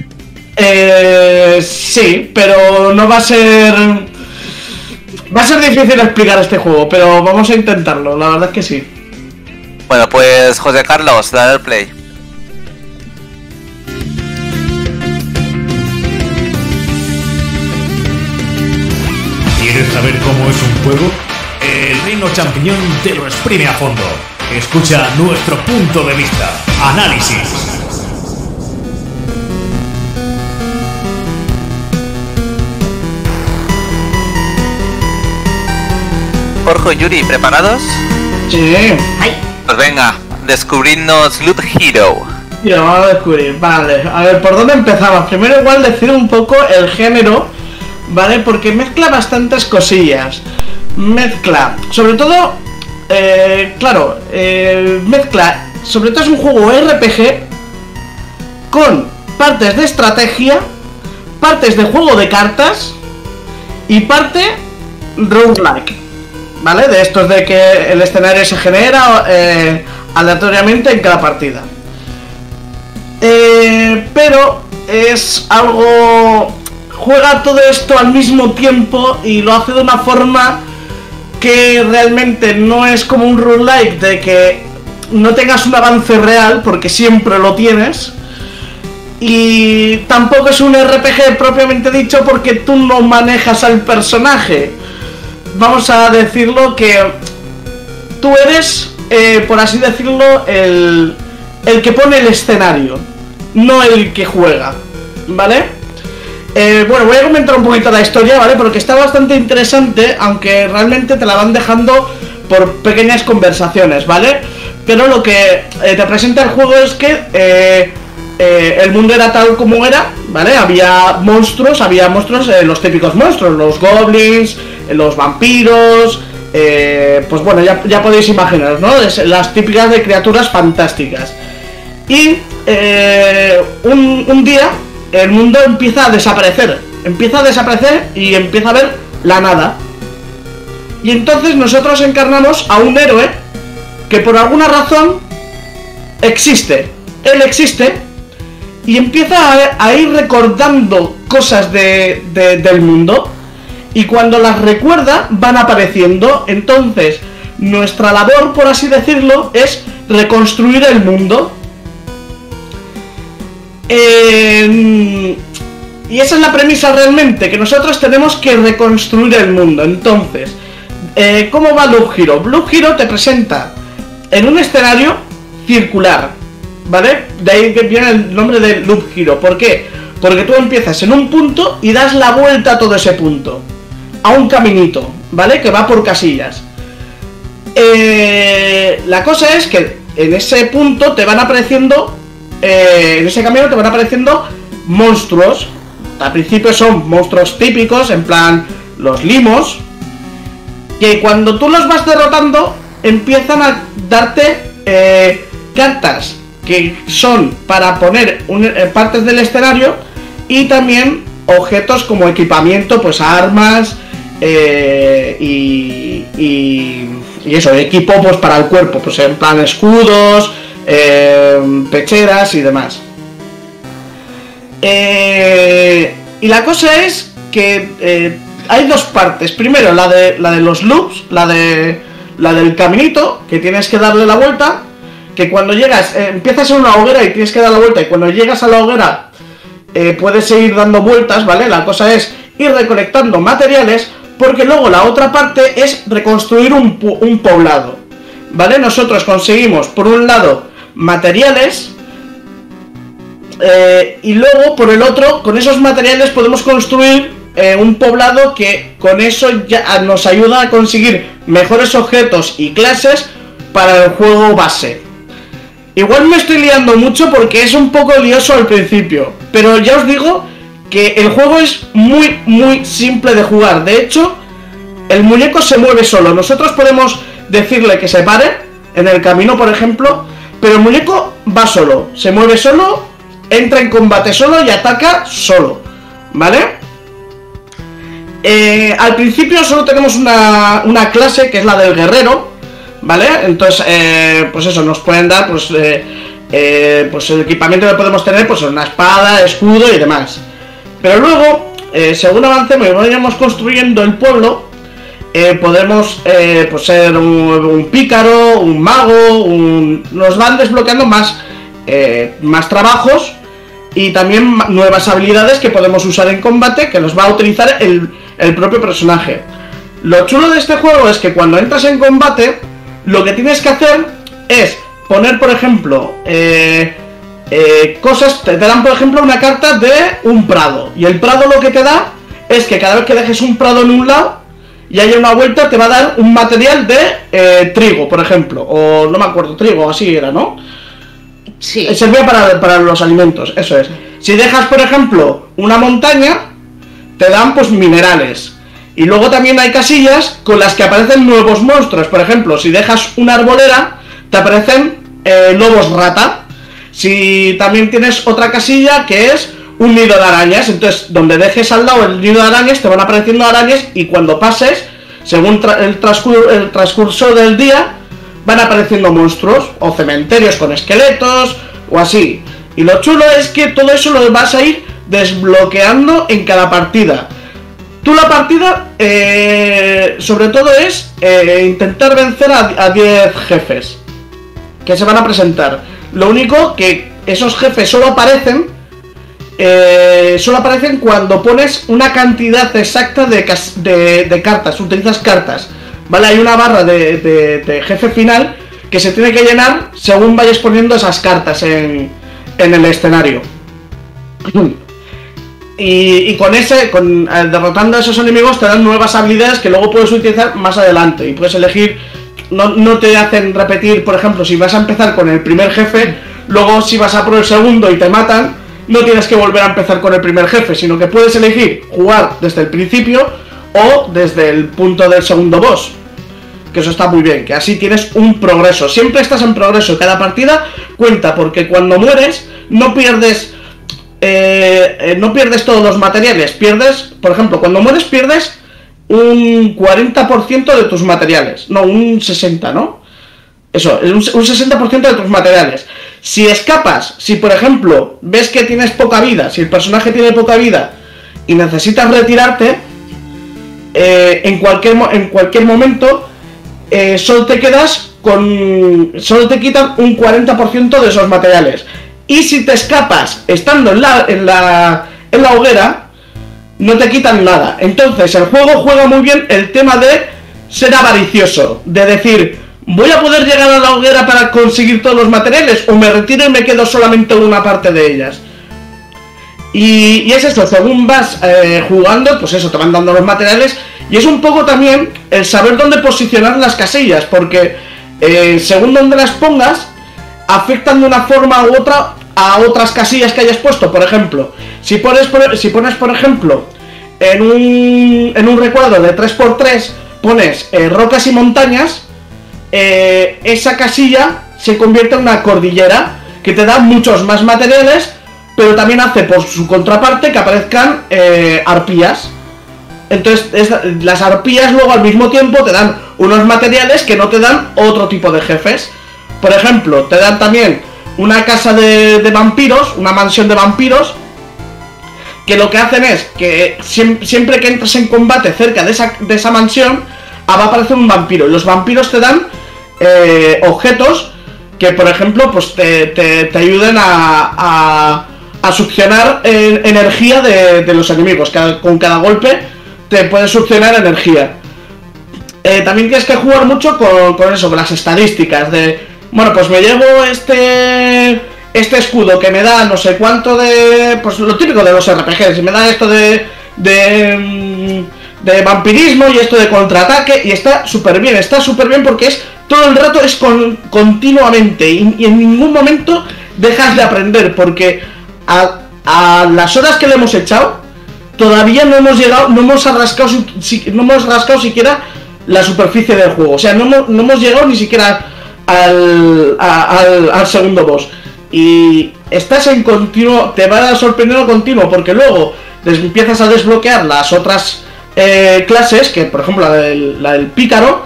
Eh, sí, pero no va a ser... Va a ser difícil explicar este juego, pero vamos a intentarlo, la verdad es que sí. Bueno, pues José Carlos, dale el play. ¿Quieres saber cómo es un juego? El Reino Champiñón te lo exprime a fondo. Escucha nuestro punto de vista. Análisis. Jorge y Yuri, ¿preparados? Sí. Pues venga, descubrirnos Loop Hero. Y lo vamos a descubrir, vale. A ver, ¿por dónde empezamos? Primero igual decir un poco el género, ¿vale? Porque mezcla bastantes cosillas. Mezcla, sobre todo, eh, claro, eh, mezcla, sobre todo es un juego RPG con partes de estrategia, partes de juego de cartas y parte roguelike. ¿Vale? De estos de que el escenario se genera eh, aleatoriamente en cada partida. Eh, pero es algo... Juega todo esto al mismo tiempo y lo hace de una forma que realmente no es como un roguelike de que no tengas un avance real, porque siempre lo tienes. Y tampoco es un RPG propiamente dicho porque tú no manejas al personaje vamos a decirlo que tú eres, eh, por así decirlo, el, el que pone el escenario, no el que juega, ¿vale? Eh, bueno, voy a comentar un poquito la historia, ¿vale? Porque está bastante interesante, aunque realmente te la van dejando por pequeñas conversaciones, ¿vale? Pero lo que eh, te presenta el juego es que el mundo era tal como era, ¿vale? Había monstruos, había monstruos, los típicos monstruos, los goblins, los vampiros, eh, pues bueno, ya, podéis imaginaros, ¿no? las típicas de criaturas fantásticas. Y eh, un, día el mundo empieza a desaparecer, empieza a desaparecer y empieza a ver la nada. Y entonces nosotros encarnamos a un héroe que por alguna razón existe. Él existe y empieza a, ir recordando cosas del mundo y cuando las recuerda van apareciendo. Entonces, nuestra labor, por así decirlo, es reconstruir el mundo. y esa es la premisa realmente, que nosotros tenemos que reconstruir el mundo. Entonces, eh, ¿cómo va Blue Hero? Blue Hero te presenta en un escenario circular, ¿vale? De ahí viene el nombre de Loop Hero. ¿Por qué? Porque tú empiezas en un punto y das la vuelta a todo ese punto. A un caminito, ¿vale? Que va por casillas. Eh, la cosa es que en ese punto te van apareciendo. Eh, en ese camino te van apareciendo monstruos. Al principio son monstruos típicos, en plan los limos. Que cuando tú los vas derrotando, empiezan a darte eh, cartas que son para poner partes del escenario y también objetos como equipamiento, pues armas eh, y, y, eso, equipo pues para el cuerpo, pues en plan escudos, eh, pecheras y demás. Eh, y la cosa es que hay dos partes. Primero la de la de los loops, la de la del caminito, que tienes que darle la vuelta. Que cuando llegas, empiezas en una hoguera y tienes que dar la vuelta. Y cuando llegas a la hoguera eh, puedes seguir dando vueltas, ¿vale? La cosa es ir recolectando materiales, porque luego la otra parte es reconstruir un, poblado, ¿vale? Nosotros conseguimos, por un lado, materiales, eh, y luego, por el otro, con esos materiales podemos construir eh, un poblado que con eso ya nos ayuda a conseguir mejores objetos y clases para el juego base. Igual me estoy liando mucho porque es un poco lioso al principio, pero ya os digo que el juego es muy, muy simple de jugar. De hecho, el muñeco se mueve solo. Nosotros podemos decirle que se pare en el camino, por ejemplo, pero el muñeco va solo, se mueve solo, entra en combate solo y ataca solo, ¿vale? Eh, al principio solo tenemos una, una clase que es la del guerrero, ¿vale? Entonces, eh, pues eso, nos pueden dar, pues, eh, eh, pues el equipamiento que podemos tener, pues una espada, escudo y demás. Pero luego, según avancemos y vayamos construyendo el pueblo, podemos pues ser un, pícaro, un mago, nos van desbloqueando más, más trabajos y también nuevas habilidades que podemos usar en combate que nos va a utilizar el, el propio personaje. Lo chulo de este juego es que cuando entras en combate, lo que tienes que hacer es poner, por ejemplo, eh, eh, cosas, te, dan, por ejemplo, una carta de un prado. Y el prado lo que te da es que cada vez que dejes un prado en un lado y haya una vuelta, te va a dar un material de eh, trigo, por ejemplo. O no me acuerdo, trigo, así era, ¿no? Sí. Servía para, para los alimentos, eso es. Si dejas, por ejemplo, una montaña, te dan pues minerales. Y luego también hay casillas con las que aparecen nuevos monstruos. Por ejemplo, si dejas una arbolera, te aparecen eh, lobos rata. Si también tienes otra casilla que es un nido de arañas, entonces donde dejes al lado el nido de arañas te van apareciendo arañas y cuando pases, según el, el transcurso del día, van apareciendo monstruos o cementerios con esqueletos o así. Y lo chulo es que todo eso lo vas a ir desbloqueando en cada partida. Tú la partida, eh, sobre todo es eh, intentar vencer a 10 jefes que se van a presentar. Lo único que esos jefes solo aparecen, eh, solo aparecen cuando pones una cantidad exacta de, cartas, utilizas cartas. ¿Vale? Hay una barra de, de, jefe final que se tiene que llenar según vayas poniendo esas cartas en, en el escenario. *clears throat* *clears throat* Y, con ese, con eh, derrotando a esos enemigos te dan nuevas habilidades que luego puedes utilizar más adelante y puedes elegir, no, no, te hacen repetir, por ejemplo, si vas a empezar con el primer jefe, luego si vas a por el segundo y te matan, no tienes que volver a empezar con el primer jefe, sino que puedes elegir jugar desde el principio o desde el punto del segundo boss. Que eso está muy bien, que así tienes un progreso. Siempre estás en progreso, cada partida cuenta, porque cuando mueres no pierdes eh, eh, no pierdes todos los materiales, pierdes, por ejemplo, cuando mueres pierdes un 40% de tus materiales, no, un 60, ¿no? Eso, un, un 60% de tus materiales. Si escapas, si por ejemplo ves que tienes poca vida, si el personaje tiene poca vida y necesitas retirarte, eh, en, cualquier, en cualquier momento solo te quedas con... solo te quitan un 40% de esos materiales. Y si te escapas estando en la, en la, en la hoguera, no te quitan nada. Entonces el juego juega muy bien el tema de ser avaricioso, de decir, voy a poder llegar a la hoguera para conseguir todos los materiales o me retiro y me quedo solamente una parte de ellas. Y, es esto, según vas eh, jugando, pues eso, te van dando los materiales. Y es un poco también el saber dónde posicionar las casillas, porque eh, según dónde las pongas, afectan de una forma u otra a otras casillas que hayas puesto. Por ejemplo, si pones, si pones por ejemplo, en un, en un recuadro de 3x3, pones eh, rocas y montañas, esa casilla se convierte en una cordillera que te da muchos más materiales pero también hace por su contraparte que aparezcan eh, arpías. Entonces, las arpías luego al mismo tiempo te dan unos materiales que no te dan otro tipo de jefes. Por ejemplo, te dan también una casa de, vampiros, una mansión de vampiros, que lo que hacen es que siempre que entras en combate cerca de esa, mansión, ah, va a aparecer un vampiro. Y los vampiros te dan eh, objetos que, por ejemplo, pues te, ayuden a succionar eh, energía de, los enemigos. con cada golpe te puedes succionar energía. Eh, también tienes que jugar mucho con, eso, con las estadísticas. De, bueno, pues me llevo este este escudo que me da no sé cuánto de. Pues lo típico de los RPGs. Me da esto de. de. Mm, de vampirismo y esto de contraataque. Y está súper bien. Está súper bien porque es. Todo el rato es con, continuamente. y en ningún momento dejas de aprender. Porque a, las horas que le hemos echado, todavía no hemos llegado, no hemos rascado, no hemos rascado siquiera la superficie del juego. O sea, no hemos, llegado ni siquiera al, al, segundo boss. Y estás en continuo, te va a sorprender continuo, porque luego empiezas a desbloquear las otras eh, clases, que por ejemplo la del, la del pícaro,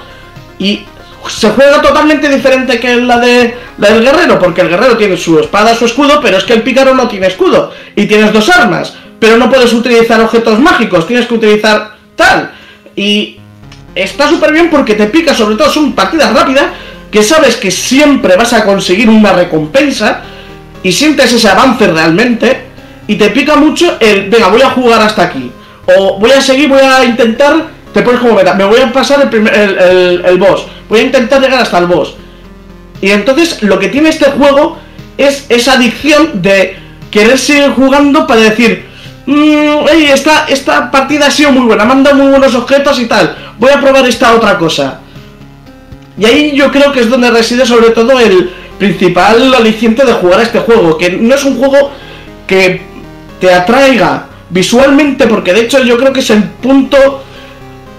y se juega totalmente diferente que la, de, la del guerrero, porque el guerrero tiene su espada, su escudo, pero es que el pícaro no tiene escudo. Y tienes dos armas, pero no puedes utilizar objetos mágicos, tienes que utilizar tal. Y está súper bien porque te pica, sobre todo son partidas rápidas, que sabes que siempre vas a conseguir una recompensa y sientes ese avance realmente. Y te pica mucho el, venga, voy a jugar hasta aquí. O voy a seguir, voy a intentar te pones como meta, me voy a pasar el, primer, el, boss, voy a intentar llegar hasta el boss. Y entonces lo que tiene este juego es esa adicción de querer seguir jugando para decir, mmm, esta, esta partida ha sido muy buena, me muy buenos objetos y tal, voy a probar esta otra cosa. Y ahí yo creo que es donde reside sobre todo el principal aliciente de jugar a este juego, que no es un juego que te atraiga visualmente, porque de hecho yo creo que es el punto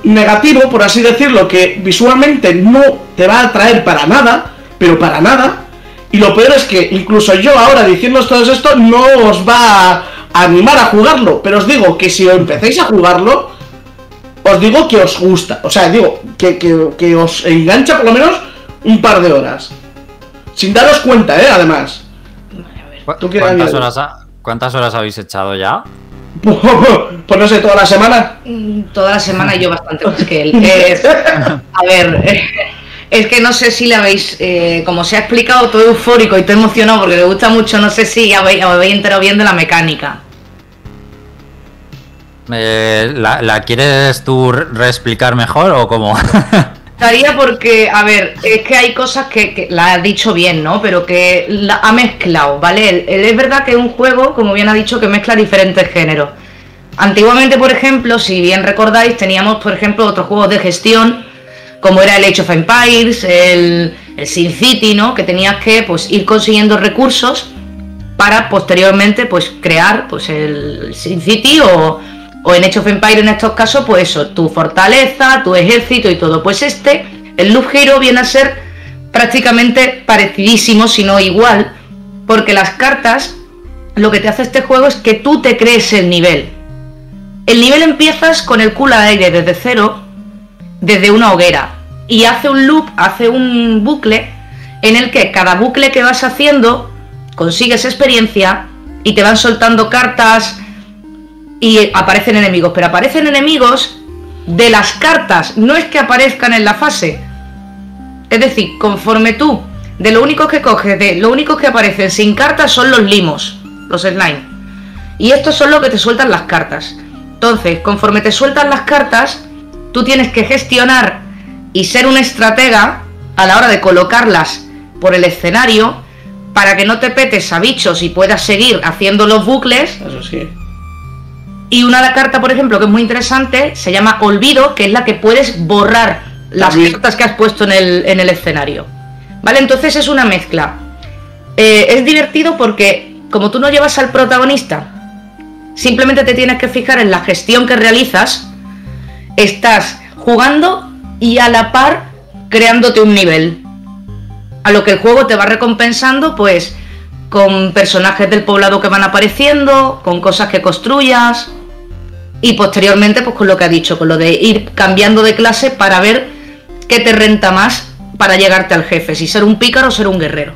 negativo, por así decirlo, que visualmente no te va a atraer para nada, pero para nada. Y lo peor es que incluso yo ahora diciendo todo esto no os va a animar a jugarlo, pero os digo que si empecéis a jugarlo, os digo que os gusta, o sea, digo que, que, os engancha por lo menos un par de horas. Sin daros cuenta, ¿eh? Además. ¿Cuántas horas, ¿Cuántas horas habéis echado ya? *laughs* Pues no sé, toda la semana. Mm, toda la semana yo bastante más que él. *laughs* a ver, *laughs* es que no sé si le habéis, eh, como se ha explicado, todo eufórico y todo emocionado porque le gusta mucho, no sé si habéis, habéis enterado bien de la mecánica. Eh, ¿la, quieres tú reexplicar mejor o cómo? *laughs* Estaría porque, a ver, es que hay cosas que, la ha dicho bien, ¿no? Pero que la ha mezclado, ¿vale? es verdad que es un juego, como bien ha dicho, que mezcla diferentes géneros. Antiguamente, por ejemplo, si bien recordáis, teníamos, por ejemplo, otros juegos de gestión, como era el Age of Empires, el, el Sin City, ¿no? Que tenías que pues, ir consiguiendo recursos para posteriormente pues, crear pues, el Sin City o, o en Age of Empire en estos casos, pues eso, tu fortaleza, tu ejército y todo. Pues este, el Loop Hero viene a ser prácticamente parecidísimo, si no igual, porque las cartas, lo que te hace este juego es que tú te crees el nivel. El nivel empiezas con el culo al aire desde cero, desde una hoguera, y hace un loop, hace un bucle, en el que cada bucle que vas haciendo consigues experiencia y te van soltando cartas, y aparecen enemigos, pero aparecen enemigos de las cartas, no es que aparezcan en la fase. Es decir, conforme tú, de lo único que coges, de lo único que aparecen sin cartas son los limos, los slime. Y estos son los que te sueltan las cartas. Entonces, conforme te sueltan las cartas, tú tienes que gestionar y ser un estratega a la hora de colocarlas por el escenario para que no te petes a bichos y puedas seguir haciendo los bucles. Eso sí. Y una carta, por ejemplo, que es muy interesante, se llama Olvido, que es la que puedes borrar las cartas que has puesto en el, en el escenario. ¿Vale? Entonces es una mezcla. Eh, es divertido porque, como tú no llevas al protagonista, simplemente te tienes que fijar en la gestión que realizas, estás jugando y a la par creándote un nivel. A lo que el juego te va recompensando, pues, con personajes del poblado que van apareciendo, con cosas que construyas. Y posteriormente, pues con lo que ha dicho, con lo de ir cambiando de clase para ver qué te renta más para llegarte al jefe, si ser un pícaro o ser un guerrero,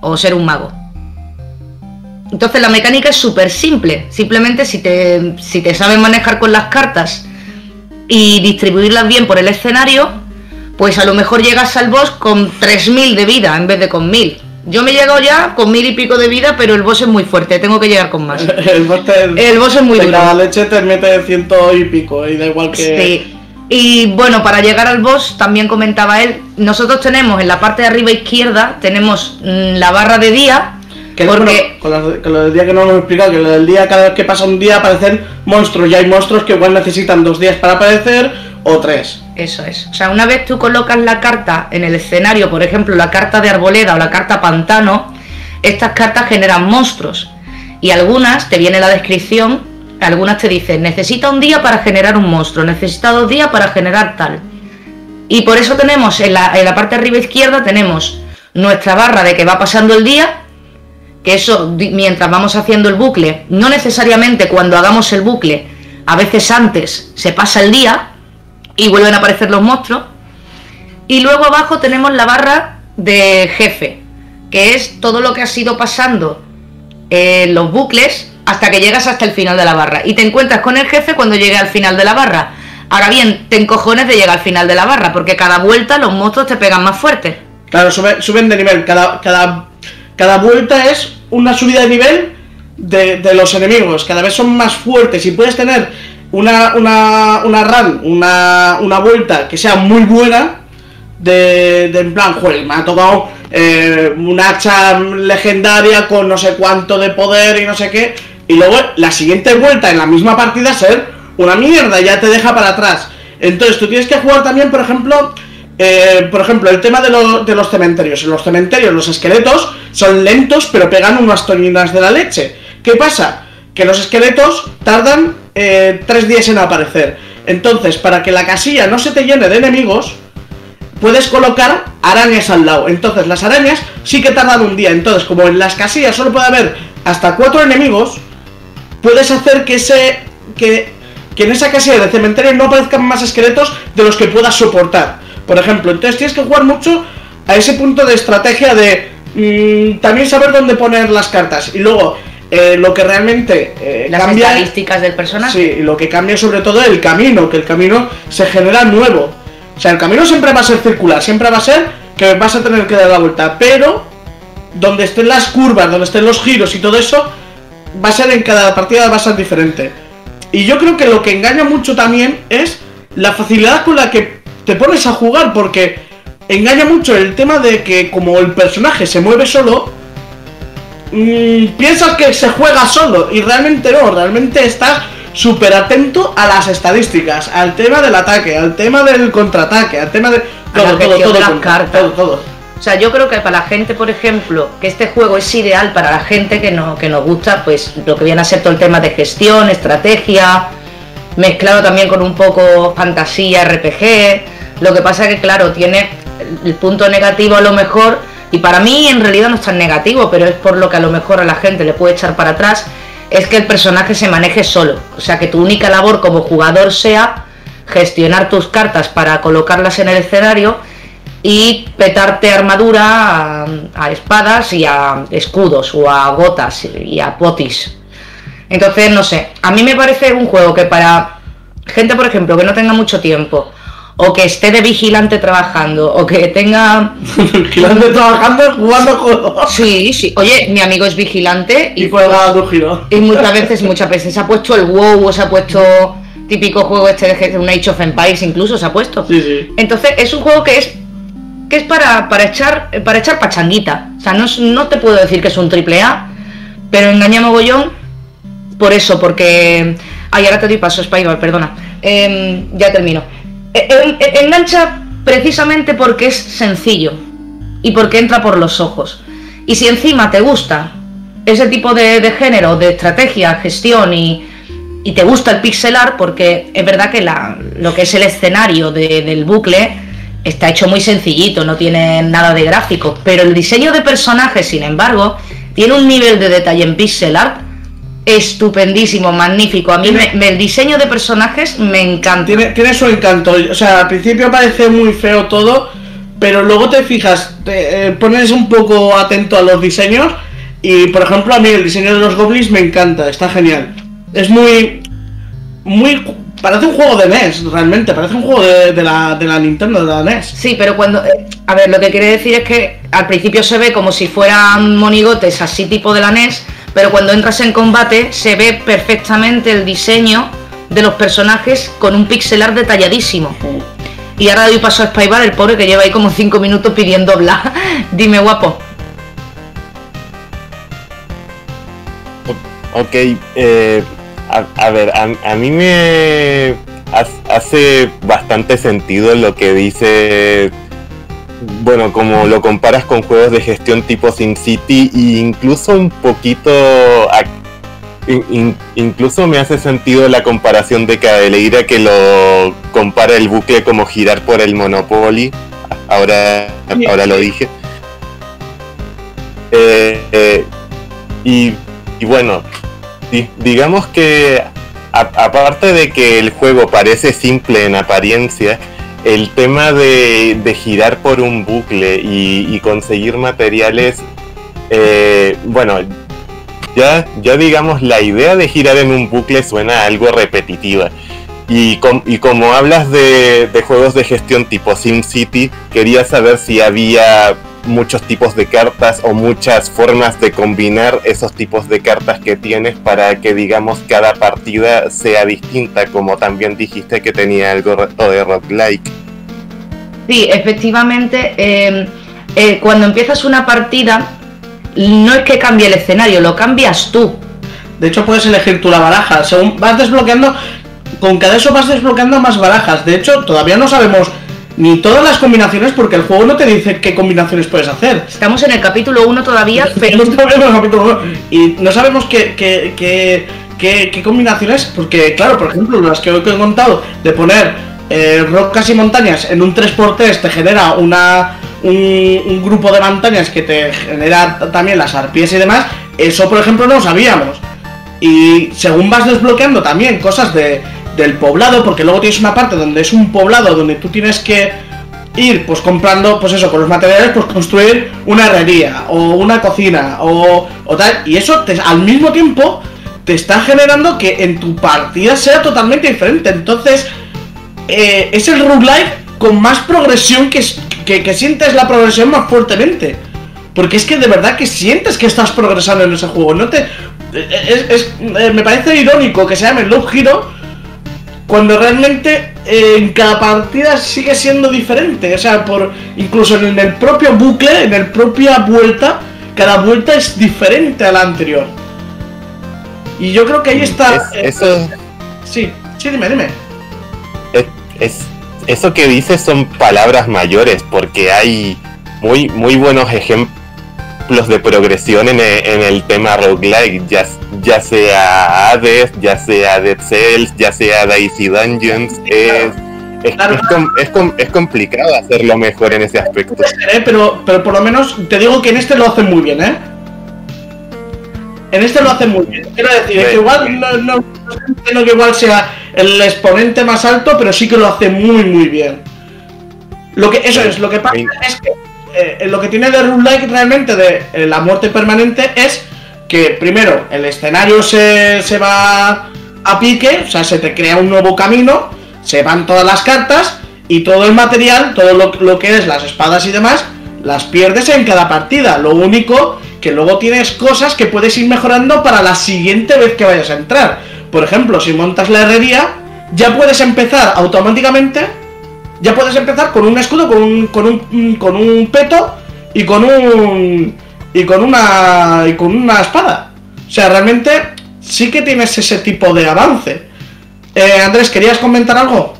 o ser un mago. Entonces la mecánica es súper simple, simplemente si te, si te sabes manejar con las cartas y distribuirlas bien por el escenario, pues a lo mejor llegas al boss con 3.000 de vida en vez de con 1.000. Yo me he llegado ya con mil y pico de vida, pero el boss es muy fuerte, tengo que llegar con más. *laughs* el, boss el boss es muy duro. Cada leche te mete ciento y pico, y da igual que. Sí. Y bueno, para llegar al boss, también comentaba él, nosotros tenemos en la parte de arriba izquierda, tenemos mm, la barra de día. Que porque... con, lo del día que no lo hemos explicado, que lo del día, cada vez que pasa un día aparecen monstruos, y hay monstruos que igual necesitan dos días para aparecer o tres. Eso es. O sea, una vez tú colocas la carta en el escenario, por ejemplo, la carta de arboleda o la carta pantano, estas cartas generan monstruos. Y algunas, te viene la descripción, algunas te dicen, necesita un día para generar un monstruo, necesita dos días para generar tal. Y por eso tenemos en la, en la parte de arriba izquierda, tenemos nuestra barra de que va pasando el día, que eso mientras vamos haciendo el bucle, no necesariamente cuando hagamos el bucle, a veces antes se pasa el día y vuelven a aparecer los monstruos. Y luego abajo tenemos la barra de jefe, que es todo lo que ha sido pasando en los bucles hasta que llegas hasta el final de la barra. Y te encuentras con el jefe cuando llegue al final de la barra. Ahora bien, te encojones de llegar al final de la barra, porque cada vuelta los monstruos te pegan más fuerte. Claro, suben de nivel. Cada, cada, cada vuelta es una subida de nivel de, los enemigos. Cada vez son más fuertes y puedes tener una, una, una run, una, una vuelta que sea muy buena. De, de en plan, joder, me ha tocado eh, un hacha legendaria con no sé cuánto de poder y no sé qué y luego la siguiente vuelta en la misma partida ser una mierda, ya te deja para atrás. Entonces tú tienes que jugar también, por ejemplo, eh, por ejemplo, el tema de, de, los cementerios. En los cementerios los esqueletos son lentos, pero pegan unas toninas de la leche. ¿Qué pasa? Que los esqueletos tardan eh, tres días en aparecer. Entonces, para que la casilla no se te llene de enemigos, puedes colocar arañas al lado. Entonces, las arañas sí que tardan un día. Entonces, como en las casillas solo puede haber hasta cuatro enemigos, puedes hacer que ese. que, que en esa casilla de cementerio no aparezcan más esqueletos de los que puedas soportar. Por ejemplo, entonces tienes que jugar mucho a ese punto de estrategia de mm, también saber dónde poner las cartas. Y luego, eh, lo que realmente eh, las estadísticas del personaje. Sí, lo que cambia sobre todo el camino, que el camino se genera nuevo. O sea, el camino siempre va a ser circular, siempre va a ser que vas a tener que dar la vuelta, pero donde estén las curvas, donde estén los giros y todo eso, va a ser en cada partida va a ser diferente. Y yo creo que lo que engaña mucho también es la facilidad con la que te pones a jugar, porque engaña mucho el tema de que como el personaje se mueve solo, mmm, piensas que se juega solo y realmente no, realmente estás súper atento a las estadísticas, al tema del ataque, al tema del contraataque, al tema de todo, todo, todo, todo, todo. O sea, yo creo que para la gente, por ejemplo, que este juego es ideal para la gente que, no, que nos gusta, pues lo que viene a ser todo el tema de gestión, estrategia, mezclado también con un poco fantasía, RPG. Lo que pasa es que, claro, tiene el punto negativo a lo mejor, y para mí en realidad no es tan negativo, pero es por lo que a lo mejor a la gente le puede echar para atrás, es que el personaje se maneje solo. O sea, que tu única labor como jugador sea gestionar tus cartas para colocarlas en el escenario y petarte armadura a, espadas y a escudos o a gotas y a potis. Entonces, no sé, a mí me parece un juego que para gente, por ejemplo, que no tenga mucho tiempo o que esté de vigilante trabajando o que tenga vigilante trabajando jugando juegos. Sí, sí. Oye, mi amigo es vigilante y, juega Y muchas veces, muchas veces se ha puesto el WoW o se ha puesto típico juego este de un Age of Empires incluso se ha puesto. Sí, sí. Entonces, es un juego que es que es para, para echar para echar pachanguita. O sea, no, no te puedo decir que es un triple A, pero engaña mogollón por eso, porque. Ay, ahora te doy paso, Spybar, perdona. Em, ya termino. E, e, engancha precisamente porque es sencillo y porque entra por los ojos. Y si encima te gusta ese tipo de, género, de estrategia, gestión y, y, te gusta el pixelar, porque es verdad que la, lo que es el escenario del bucle está hecho muy sencillito, no tiene nada de gráfico, pero el diseño de personajes, sin embargo, tiene un nivel de detalle en pixel art estupendísimo, magnífico. A mí el diseño de personajes me encanta. Tiene, su encanto. O sea, al principio parece muy feo todo, pero luego te fijas, te eh, pones un poco atento a los diseños. Y por ejemplo, a mí el diseño de los goblins me encanta, está genial. Es muy. Muy Parece un juego de NES, realmente, parece un juego de, la, de la Nintendo, de la NES. Sí, pero cuando... Eh, a ver, lo que quiere decir es que al principio se ve como si fueran monigotes así tipo de la NES, pero cuando entras en combate se ve perfectamente el diseño de los personajes con un pixelar detalladísimo. Y ahora doy paso a Spybar, el pobre que lleva ahí como 5 minutos pidiendo bla. *laughs* Dime, guapo. Ok, eh, a, ver, a, mí me hace bastante sentido lo que dice. Bueno, como lo comparas con juegos de gestión tipo SimCity e incluso un poquito incluso me hace sentido la comparación de Cadeleira que lo compara el bucle como girar por el Monopoly. Ahora, ahora lo dije. Eh, eh, y, y, bueno, digamos que aparte de que el juego parece simple en apariencia, el tema de, girar por un bucle y, conseguir materiales, eh, bueno, ya, ya digamos la idea de girar en un bucle suena algo repetitiva. Y, y como hablas de, de, juegos de gestión tipo SimCity, quería saber si había muchos tipos de cartas o muchas formas de combinar esos tipos de cartas que tienes para que digamos cada partida sea distinta, como también dijiste que tenía algo de roguelike. Sí, efectivamente, em, eh, cuando empiezas una partida, no es que cambie el escenario, lo cambias tú. De hecho, puedes elegir tú la baraja. Según vas desbloqueando, con cada eso vas desbloqueando más barajas. De hecho, todavía no sabemos ni todas las combinaciones porque el juego no te dice qué combinaciones puedes hacer. Estamos en el capítulo 1 todavía, pero... Y no sabemos qué, qué, qué, combinaciones, porque claro, por ejemplo, las que he contado, de poner eh, rocas y montañas en un 3x3 te genera una, un, grupo de montañas que te genera también las arpías y demás, eso por ejemplo no lo sabíamos. Y según vas desbloqueando también cosas de del poblado, porque luego tienes una parte donde es un poblado donde tú tienes que ir pues comprando, pues eso, con los materiales, pues construir una herrería o una cocina o, tal, y eso te, al mismo tiempo te está generando que en tu partida sea totalmente diferente. Entonces, eh, es el roguelike con más progresión que, que, sientes la progresión más fuertemente. Porque es que de verdad que sientes que estás progresando en ese juego. No te. Es, eh, me parece irónico que se llame Love Hero cuando realmente eh, en cada partida sigue siendo diferente. O sea, por incluso en el propio bucle, en el propia vuelta, cada vuelta es diferente a la anterior. Y yo creo que ahí está. eso. Sí, sí, dime, dime. Es, eso que dices son palabras mayores, porque hay muy, muy buenos ejemplos de progresión en el, tema roguelike, ya, ya sea Hades, ya sea Dead Cells, ya sea Daisy Dungeons, es, es, complicado hacerlo mejor en ese aspecto. Pero, pero por lo menos te digo que en este lo hacen muy bien, ¿eh? En este lo hacen muy bien. Quiero decir, que igual no, no, no que igual sea el exponente más alto, pero sí que lo hace muy muy bien. Lo que, eso es, lo que pasa es que eh, lo que tiene de Like realmente de eh, la muerte permanente es que primero el escenario se, se, va a pique, o sea, se te crea un nuevo camino, se van todas las cartas y todo el material, todo lo, lo que es las espadas y demás, las pierdes en cada partida. Lo único que luego tienes cosas que puedes ir mejorando para la siguiente vez que vayas a entrar. Por ejemplo, si montas la herrería, ya puedes empezar automáticamente ya puedes empezar con un escudo, con un, con un, con un peto y con un y con una y con una espada. O sea, realmente sí que tienes ese tipo de avance. Eh, Andrés, ¿querías comentar algo?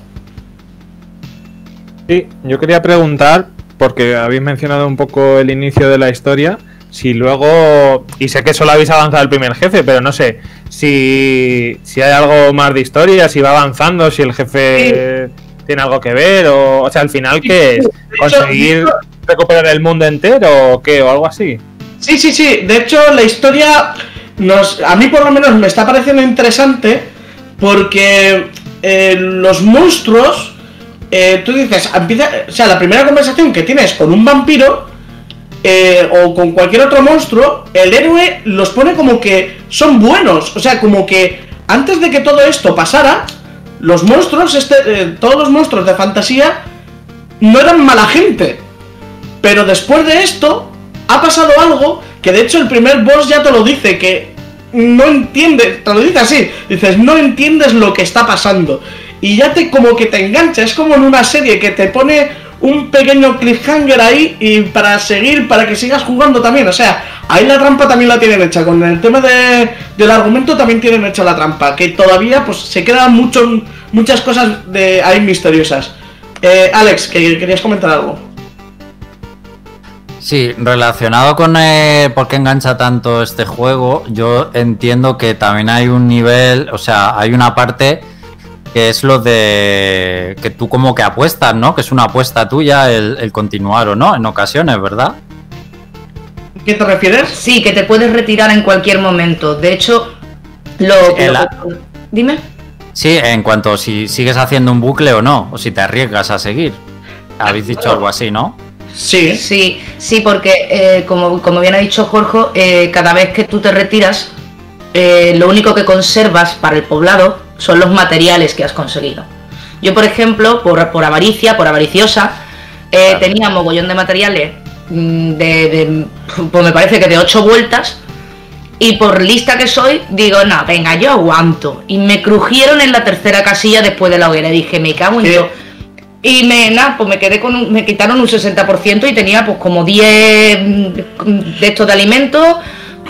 Sí, yo quería preguntar, porque habéis mencionado un poco el inicio de la historia, si luego, y sé que solo habéis avanzado el primer jefe, pero no sé, si, si hay algo más de historia, si va avanzando, si el jefe tiene algo que ver, o, o sea, al final, ¿qué es? ¿Conseguir recuperar el mundo entero o qué? O algo así. Sí, sí, sí. De hecho, la historia nos, a mí por lo menos me está pareciendo interesante porque eh, los monstruos, eh, tú dices, empieza, o sea, la primera conversación que tienes con un vampiro eh, o con cualquier otro monstruo, el héroe los pone como que son buenos, o sea, como que antes de que todo esto pasara, los monstruos, este, todos los monstruos de fantasía, no eran mala gente. Pero después de esto, ha pasado algo que de hecho el primer boss ya te lo dice, que no entiende, te lo dice así, dices, no entiendes lo que está pasando. Y ya te como que te engancha, es como en una serie que te pone un pequeño cliffhanger ahí y para seguir, para que sigas jugando también. O sea, ahí la trampa también la tienen hecha. Con el tema de, del argumento también tienen hecha la trampa. Que todavía pues se quedan mucho, muchas cosas de ahí misteriosas. Eh, Alex, que querías comentar algo. Sí, relacionado con eh, por qué engancha tanto este juego, yo entiendo que también hay un nivel, o sea, hay una parte que es lo de que tú como que apuestas, ¿no? Que es una apuesta tuya el, continuar o no, en ocasiones, ¿verdad? ¿Qué te refieres? Sí, que te puedes retirar en cualquier momento. De hecho, lo... Dime. Sí, en cuanto si sigues haciendo un bucle o no, o si te arriesgas a seguir. Habéis dicho algo así, ¿no? Sí. Sí, sí, porque eh, como, bien ha dicho Jorge, eh, cada vez que tú te retiras, eh, lo único que conservas para el poblado son los materiales que has conseguido. Yo, por ejemplo, por, por avaricia, por avariciosa, tenía mogollón de materiales mm, de, pues me parece que de 8 vueltas. Y por lista que soy, digo, no, venga, yo aguanto. Y me crujieron en la tercera casilla después de la hoguera. Dije, me cago en yo y me, nada, pues me quedé con un, me quitaron un 60% y tenía pues como 10 de estos de alimentos,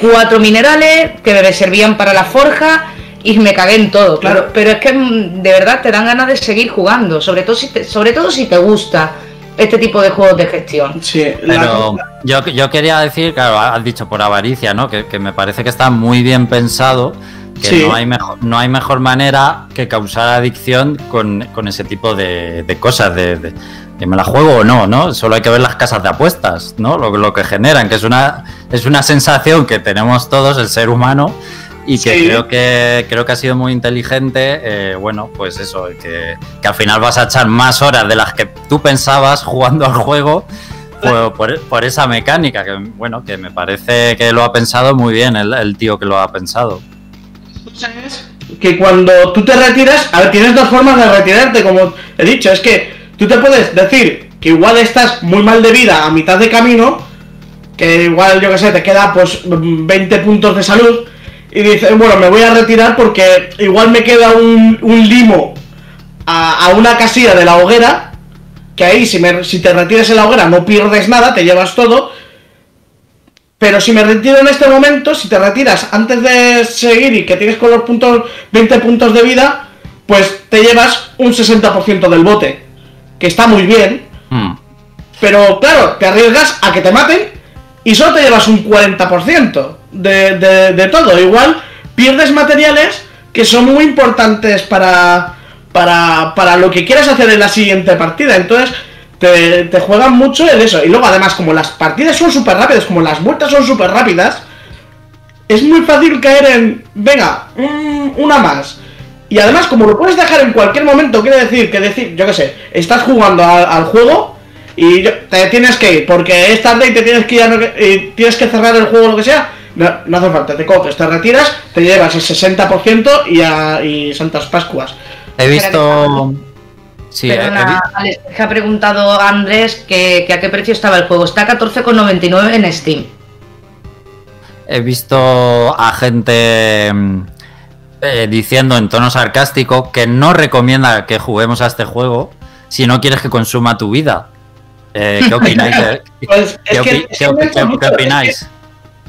cuatro minerales que me servían para la forja y me cagué en todo, claro. Pero es que mm, de verdad te dan ganas de seguir jugando, sobre todo si te, sobre todo si te gusta este tipo de juegos de gestión. Sí, pero yo, yo quería decir, claro, has dicho por avaricia, ¿no? Que, que me parece que está muy bien pensado que no, hay mejor, no hay mejor manera que causar adicción con, ese tipo de, cosas, de, que me la juego o no, ¿no? Solo hay que ver las casas de apuestas, ¿no? Lo, lo que generan, que es una, es una sensación que tenemos todos, el ser humano, y que creo que creo que ha sido muy inteligente, eh, bueno, pues eso, que, que, al final vas a echar más horas de las que tú pensabas jugando al juego por, por, esa mecánica, que bueno, que me parece que lo ha pensado muy bien el, el tío que lo ha pensado que cuando tú te retiras, tienes dos formas de retirarte, como he dicho, es que tú te puedes decir que igual estás muy mal de vida a mitad de camino, que igual, yo que sé, te queda pues 20 puntos de salud, y dices, bueno, me voy a retirar porque igual me queda un, limo a, una casilla de la hoguera, que ahí si, me, si te retiras en la hoguera no pierdes nada, te llevas todo, pero si me retiro en este momento, si te retiras antes de seguir y que tienes con los puntos 20 puntos de vida, pues te llevas un 60% del bote. Que está muy bien. Hmm. Pero claro, te arriesgas a que te maten y solo te llevas un 40% de, de, de todo. Igual pierdes materiales que son muy importantes para, para, para lo que quieras hacer en la siguiente partida. Entonces, te, juegan mucho en eso. Y luego, además, como las partidas son súper rápidas, como las vueltas son súper rápidas, es muy fácil caer en, venga, una más. Y además, como lo puedes dejar en cualquier momento, quiere decir que decir, yo qué sé, estás jugando al, juego y te tienes que ir, porque es tarde y te tienes que ir y tienes que cerrar el juego o lo que sea. No, hace falta, te coges, te retiras, te llevas el 60% y, a, y Santas Pascuas. He visto Sí, ha preguntado a Andrés que, a qué precio estaba el juego. Está a 14,99 en Steam. He visto a gente mm, eh, diciendo en tono sarcástico que no recomienda que juguemos a este juego, si no quieres que consuma tu vida. Eh, ¿Qué opináis? ¿Qué, opináis?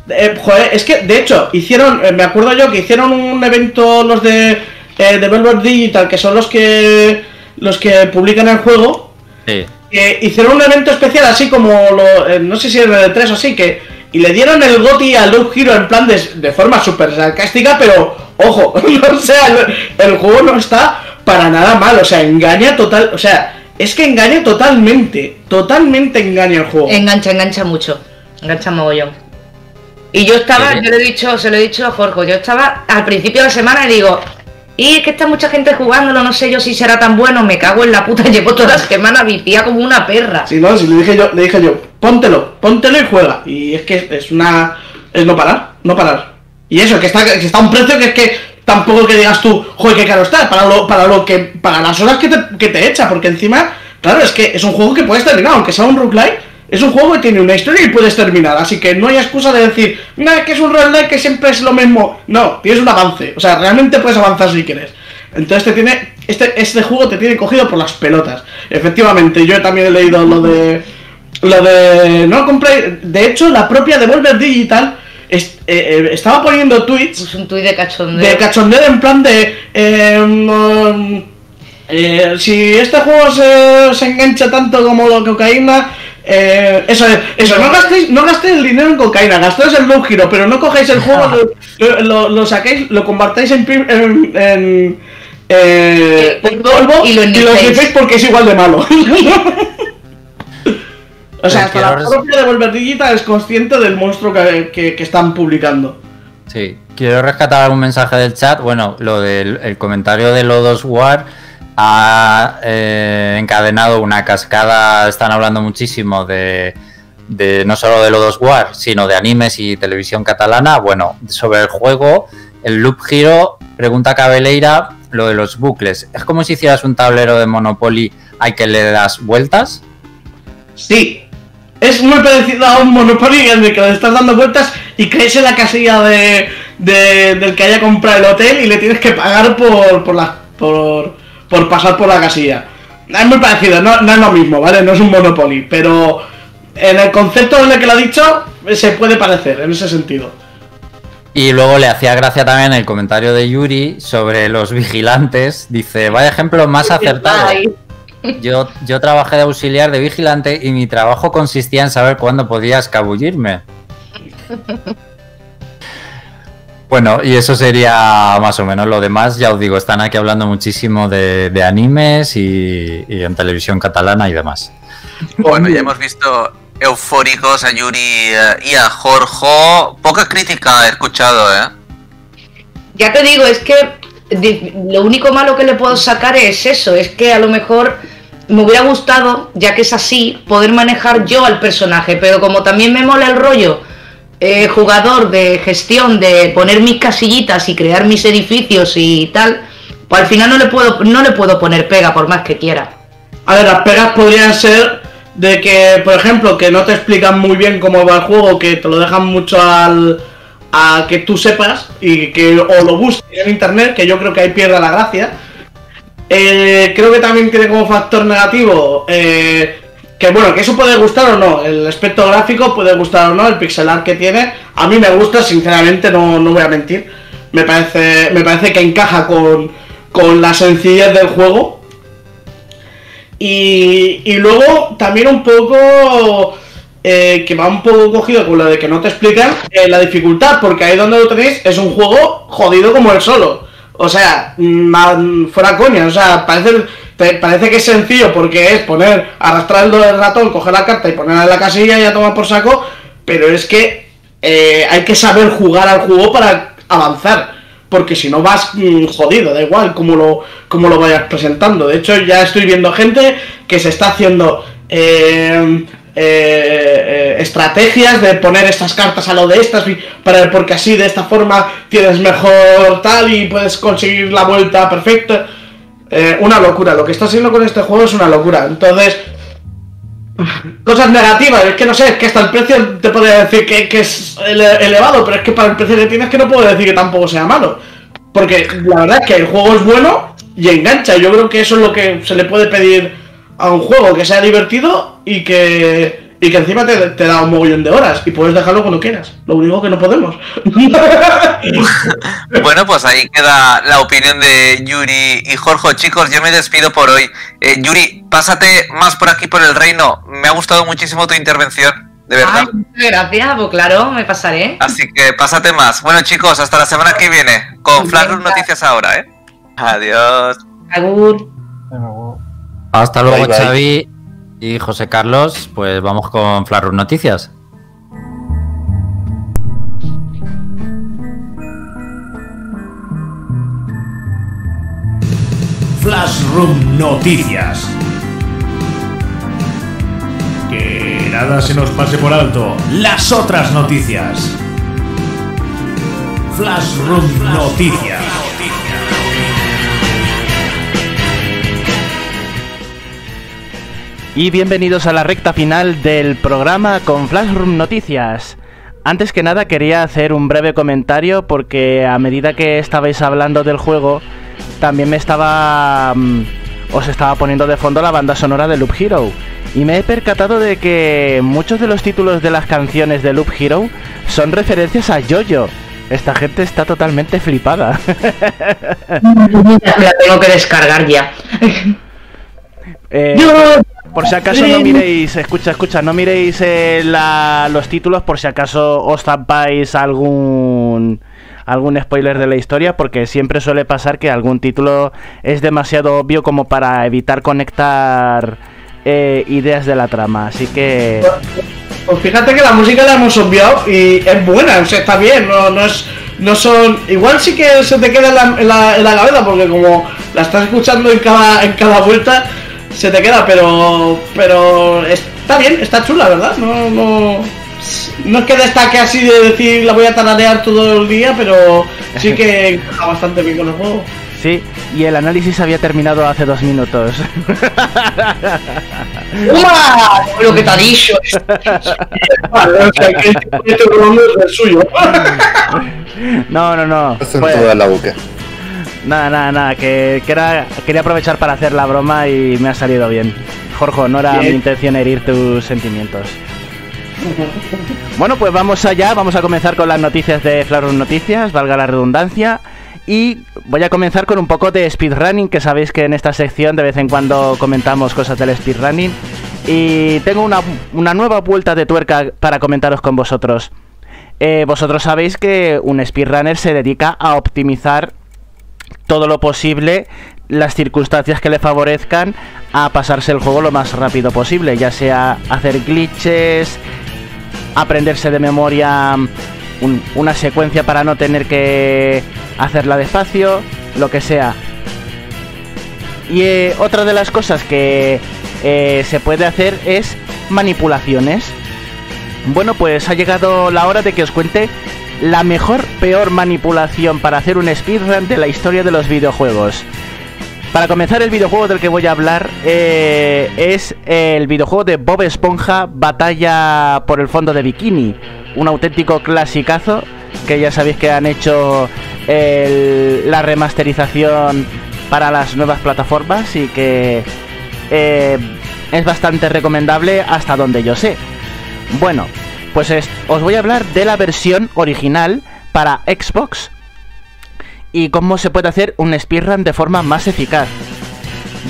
Eh, joder, es que de hecho hicieron, me acuerdo yo que hicieron un evento los de eh, Developer Digital, que son los que los que publican el juego. Sí. hicieron un evento especial así como lo, no sé si es de 3 o así que y le dieron el GOTI a Loop Hero en plan de, de forma súper sarcástica, pero ojo, *laughs* o sea, el, juego no está para nada mal, o sea, engaña total, o sea, es que engaña totalmente, totalmente engaña el juego. Engancha, engancha mucho, engancha mogollón. Y yo estaba, yo le he dicho, se lo he dicho a Jorge, yo estaba al principio de la semana y digo, y es que está mucha gente jugándolo, no sé yo si será tan bueno, me cago en la puta, *laughs* llevo toda la semana viciada como una perra. Sí, no, si le dije yo, le dije yo, póntelo, póntelo y juega. Y es que es una. es no parar, no parar. Y eso, que está, que está un precio que es que tampoco que digas tú, joder, qué caro está, para lo, para lo que. para las horas que te, que te echa, porque encima, claro, es que es un juego que puedes terminar, aunque sea un roguelike es un juego que tiene una historia y puedes terminar, así que no hay excusa de decir, que es un roguelike que siempre es lo mismo. No, tienes un avance, o sea, realmente puedes avanzar si quieres. Entonces te tiene, este, este juego te tiene cogido por las pelotas. Efectivamente, yo también he leído lo de, lo de, no compré, de hecho la propia Devolver Digital eh, eh, estaba poniendo tweets. Pues un tweet de cachondeo. De cachondeo en plan de, em, eh, si este juego se, se engancha tanto como la cocaína, eh, eso es, eso, no gastéis, no gastéis el dinero en cocaína, gastéis el low giro, pero no cojáis el juego, lo, lo, lo saquéis, lo compartáis en, en, en, eh, polvo y lo, y porque es igual de malo. *laughs* o sea, hasta la propia Devolver Digital es consciente del monstruo que, que, que, están publicando. Sí, quiero rescatar algún mensaje del chat. Bueno, lo del el comentario de Lodos War ha eh, encadenado una cascada, están hablando muchísimo de, no solo de Lodos War, sino de animes y televisión catalana. Bueno, sobre el juego, el Loop Hero, pregunta Cabeleira, lo de los bucles. ¿Es como si hicieras un tablero de Monopoly hay que le das vueltas? Sí, es muy parecido a un Monopoly en el que le estás dando vueltas y crees en la casilla de, del que haya comprado el hotel y le tienes que pagar por, por, la, por, por pasar por la casilla. Es muy parecido, no, es lo mismo, ¿vale? No es un Monopoly, pero en el concepto en el que lo ha dicho se puede parecer, en ese sentido. Y luego le hacía gracia también el comentario de Yuri sobre los vigilantes. Dice, vaya ejemplo más acertado. Yo, yo trabajé de auxiliar de vigilante y mi trabajo consistía en saber cuándo podía escabullirme. Bueno, y eso sería más o menos lo demás. Ya os digo, están aquí hablando muchísimo de, animes y, en televisión catalana y demás. Bueno, ya hemos visto eufóricos a Yuri eh, y a Jorge. Poca crítica he escuchado, ¿eh? Ya te digo, es que lo único malo que le puedo sacar es eso, es que a lo mejor me hubiera gustado, ya que es así, poder manejar yo al personaje, pero como también me mola el rollo eh, jugador de gestión de poner mis casillitas y crear mis edificios y tal, pues al final no le puedo, no le puedo poner pega por más que quiera. A ver, las pegas podrían ser de que, por ejemplo, que no te explican muy bien cómo va el juego, que te lo dejan mucho al a que tú sepas y que o lo busques en internet, que yo creo que ahí pierde la gracia. Eh, creo que también tiene como factor negativo eh, que bueno, que eso puede gustar o no, el aspecto gráfico puede gustar o no, el pixel art que tiene, a mí me gusta, sinceramente, no, no voy a mentir. Me parece, me parece que encaja con, con la sencillez del juego. Y, y luego también un poco eh, que va un poco cogido con lo de que no te explican eh, la dificultad, porque ahí donde lo tenéis es un juego jodido como el solo. O sea, mm, fuera coña, o sea, parece parece que es sencillo porque es poner, arrastrar el ratón, coger la carta y ponerla en la casilla y ya tomar por saco, pero es que eh, hay que saber jugar al juego para avanzar. Porque si no vas mm, jodido, da igual cómo lo, cómo lo vayas presentando. De hecho, ya estoy viendo gente que se está haciendo eh, eh, estrategias de poner estas cartas a lo de estas para porque así de esta forma tienes mejor tal y puedes conseguir la vuelta perfecta eh, una locura. Lo que está haciendo con este juego es una locura. Entonces, cosas negativas, es que no sé, es que hasta el precio te podría decir que, es elevado, pero es que para el precio que tienes que no puedo decir que tampoco sea malo. Porque la verdad es que el juego es bueno y engancha. Yo creo que eso es lo que se le puede pedir a un juego que sea divertido y que, y que encima te, te da un mogollón de horas y puedes dejarlo cuando quieras. Lo único que no podemos. *laughs* bueno, pues ahí queda la opinión de Yuri y Jorge. Chicos, yo me despido por hoy. Eh, Yuri, pásate más por aquí por el reino. Me ha gustado muchísimo tu intervención. De verdad. Ay, gracias, pues claro, me pasaré. Así que pásate más. Bueno, chicos, hasta la semana que viene. Con Flash Noticias ahora, ¿eh? Adiós. Agur. Hasta luego, Xavi y José Carlos. Pues vamos con Flash Noticias. Flashroom Noticias. Que nada se nos pase por alto. Las otras noticias. Flashroom Noticias. Y bienvenidos a la recta final del programa con Flashroom Noticias. Antes que nada quería hacer un breve comentario porque a medida que estabais hablando del juego, también me estaba... mm, os estaba poniendo de fondo la banda sonora de Loop Hero. Y me he percatado de que muchos de los títulos de las canciones de Loop Hero son referencias a Jojo. Esta gente está totalmente flipada. *laughs* *laughs* La tengo que descargar ya. Eh, por si acaso no miréis, escucha, escucha, no miréis eh, la- los títulos por si acaso os zampáis algún algún spoiler de la historia porque siempre suele pasar que algún título es demasiado obvio como para evitar conectar eh, ideas de la trama, así que Pues fíjate que la música la hemos obviado y es buena, o sea, está bien, no, no es. No son. Igual sí que se te queda en la, en la, en la cabeza, porque como la estás escuchando en cada, en cada vuelta, se te queda, pero. Pero está bien, está chula, ¿verdad? No, no. No es que destaque así de decir la voy a tararear todo el día, pero sí que *laughs* encaja bastante bien con el juego. sí, y el análisis había terminado hace dos minutos. *laughs* ¡Toma! Lo que te ha dicho. Vale, o sea que este programa es el suyo. no, no, no. Hacen Pues- toda la boca. Nada, nada, nada, que, que era, quería aprovechar para hacer la broma y me ha salido bien. Jorge, no era mi intención herir tus sentimientos. Bueno, pues vamos allá, vamos a comenzar con las noticias de Flaron Noticias, valga la redundancia. Y voy a comenzar con un poco de speedrunning, que sabéis que en esta sección de vez en cuando comentamos cosas del speedrunning. Y tengo una, una nueva vuelta de tuerca para comentaros con vosotros. Eh, vosotros sabéis que un speedrunner se dedica a optimizar todo lo posible las circunstancias que le favorezcan a pasarse el juego lo más rápido posible, ya sea hacer glitches, aprenderse de memoria un- una secuencia para no tener que hacerla despacio, lo que sea. Y eh, otra de las cosas que eh, se puede hacer es manipulaciones. Bueno, pues ha llegado la hora de que os cuente la mejor, peor manipulación para hacer un speedrun de la historia de los videojuegos. Para comenzar, el videojuego del que voy a hablar eh, es el videojuego de Bob Esponja Batalla por el fondo de Bikini. Un auténtico clasicazo que ya sabéis que han hecho la remasterización para las nuevas plataformas y que eh, es bastante recomendable hasta donde yo sé. Bueno, pues es- os voy a hablar de la versión original para Xbox y cómo se puede hacer un speedrun de forma más eficaz.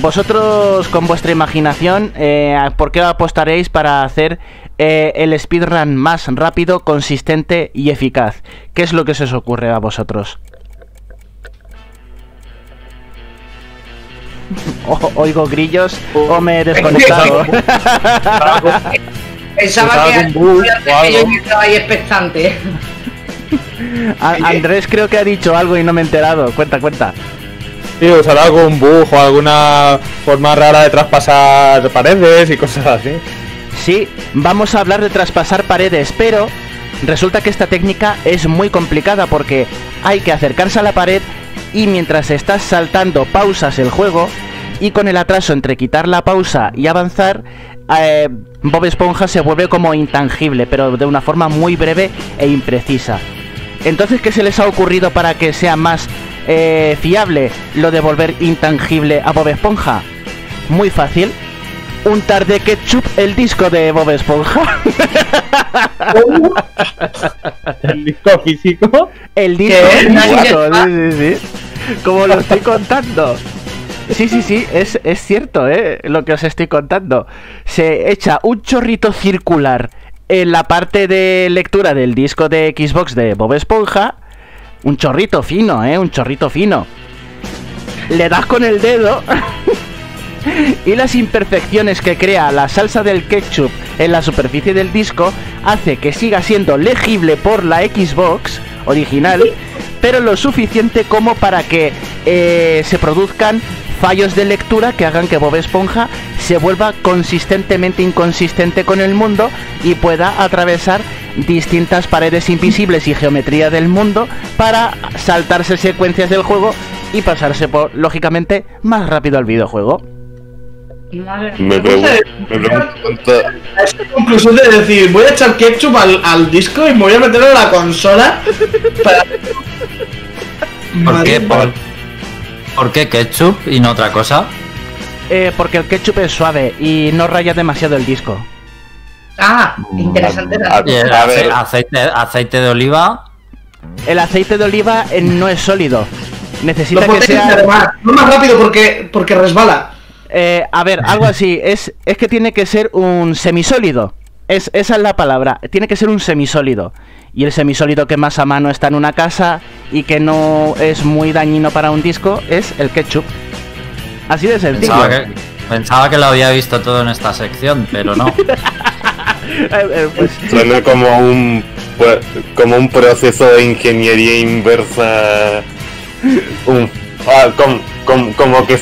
Vosotros con vuestra imaginación, eh, ¿por qué apostaréis para hacer eh, el speedrun más rápido, consistente y eficaz? ¿Qué es lo que se os ocurre a vosotros? *laughs* O- oigo grillos o me he desconectado. *laughs* *laughs* Pensaba que, o algo. que yo estaba ahí expectante. A- Andrés creo que ha dicho algo y no me he enterado. Cuenta, cuenta. Sí, usar algún bug o alguna forma rara de traspasar paredes y cosas así. Sí, vamos a hablar de traspasar paredes, pero resulta que esta técnica es muy complicada porque hay que acercarse a la pared y mientras estás saltando pausas el juego y con el atraso entre quitar la pausa y avanzar, eh, Bob Esponja se vuelve como intangible, pero de una forma muy breve e imprecisa. Entonces, ¿qué se les ha ocurrido para que sea más eh, fiable lo de volver intangible a Bob Esponja? Muy fácil. untar de ketchup el disco de Bob Esponja. *laughs* ¿El disco físico? El disco físico, sí, sí, sí. Como lo estoy contando. Sí, sí, sí, es, es cierto, ¿eh? Lo que os estoy contando. Se echa un chorrito circular en la parte de lectura del disco de Xbox de Bob Esponja. Un chorrito fino, ¿eh? Un chorrito fino. Le das con el dedo *laughs* y las imperfecciones que crea la salsa del ketchup en la superficie del disco hace que siga siendo legible por la Xbox original, pero lo suficiente como para que eh, se produzcan fallos de lectura que hagan que Bob Esponja se vuelva consistentemente inconsistente con el mundo y pueda atravesar distintas paredes invisibles y geometría del mundo para saltarse secuencias del juego y pasarse por, lógicamente, más rápido al videojuego. Me pregunto. A esta conclusión de decir, voy a echar ketchup al, al disco y me voy a meterlo en la consola para. ¿Por qué? ¿Por, ¿Por qué ketchup y no otra cosa? Eh, porque el ketchup es suave y no raya demasiado el disco. Ah, interesante. A- Y el a ace- ver. aceite, aceite de oliva. El aceite de oliva eh, no es sólido. Necesita Lo que sea... No más rápido porque, porque resbala. Eh, a ver, algo así. Es, es que tiene que ser un semisólido. Es, esa es la palabra. Tiene que ser un semisólido. Y el semisólido que más a mano está en una casa y que no es muy dañino para un disco es el ketchup. Así de sencillo. Pensaba que, pensaba que lo había visto todo en esta sección, pero no. *laughs* Eh, eh, pues, Suena como un pues, como un proceso de ingeniería inversa. *laughs* Un, ah, com- com- como que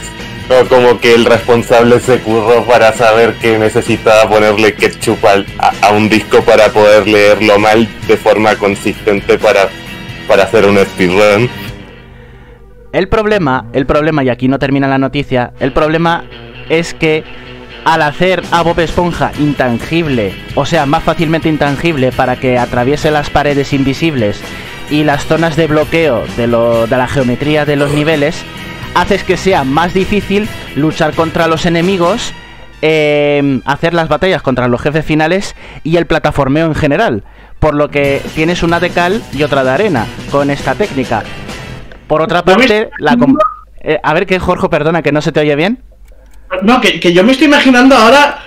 o como que el responsable se curró para saber que necesitaba ponerle ketchup al- a, a un disco para poder leerlo mal de forma consistente para, para hacer un speedrun. El problema, el problema, y aquí no termina la noticia, el problema es que al hacer a Bob Esponja intangible, o sea, más fácilmente intangible para que atraviese las paredes invisibles y las zonas de bloqueo de, lo- de la geometría de los niveles, haces que sea más difícil luchar contra los enemigos, eh, hacer las batallas contra los jefes finales y el plataformeo en general. Por lo que tienes una de cal y otra de arena con esta técnica. Por otra ¿No me parte, la eh, a ver que Jorge, perdona, que no se te oye bien. No, que, que yo me estoy imaginando ahora.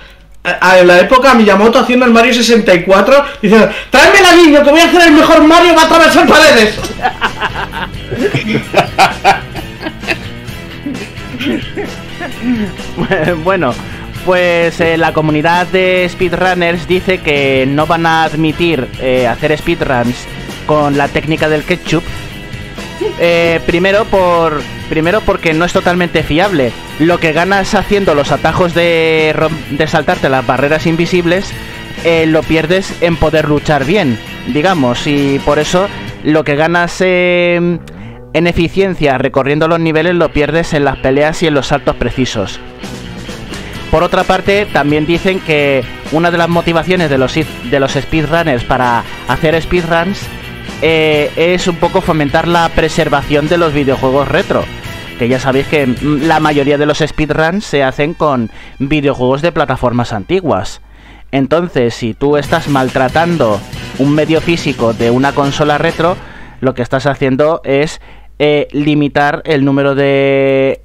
a- a- En la época Miyamoto haciendo el Mario 64 diciendo ¡Tráemela niño que voy a hacer el mejor Mario va a atravesar paredes! *laughs* *laughs* bueno, pues eh, la comunidad de speedrunners dice que no van a admitir eh, hacer speedruns con la técnica del ketchup. Eh, primero por primero porque no es totalmente fiable. Lo que ganas haciendo los atajos de, de saltarte las barreras invisibles lo pierdes en poder luchar bien, digamos, y por eso lo que ganas eh, en eficiencia recorriendo los niveles lo pierdes en las peleas y en los saltos precisos. Por otra parte, también dicen que una de las motivaciones de los, de los speedrunners para hacer speedruns eh, es un poco fomentar la preservación de los videojuegos retro. Que ya sabéis que mm, la mayoría de los speedruns se hacen con videojuegos de plataformas antiguas. Entonces, si tú estás maltratando un medio físico de una consola retro, lo que estás haciendo es eh, limitar el número de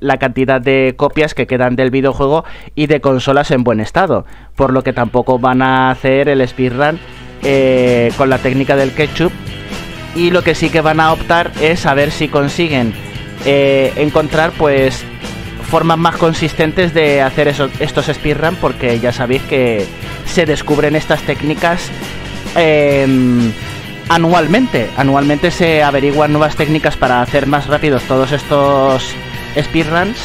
la cantidad de copias que quedan del videojuego y de consolas en buen estado. Por lo que tampoco van a hacer el speedrun eh, con la técnica del ketchup. Y lo que sí que van a optar es a ver si consiguen eh, encontrar pues formas más consistentes de hacer esos- estos speedrun porque ya sabéis que se descubren estas técnicas em, anualmente. Anualmente se averiguan nuevas técnicas para hacer más rápidos todos estos speedruns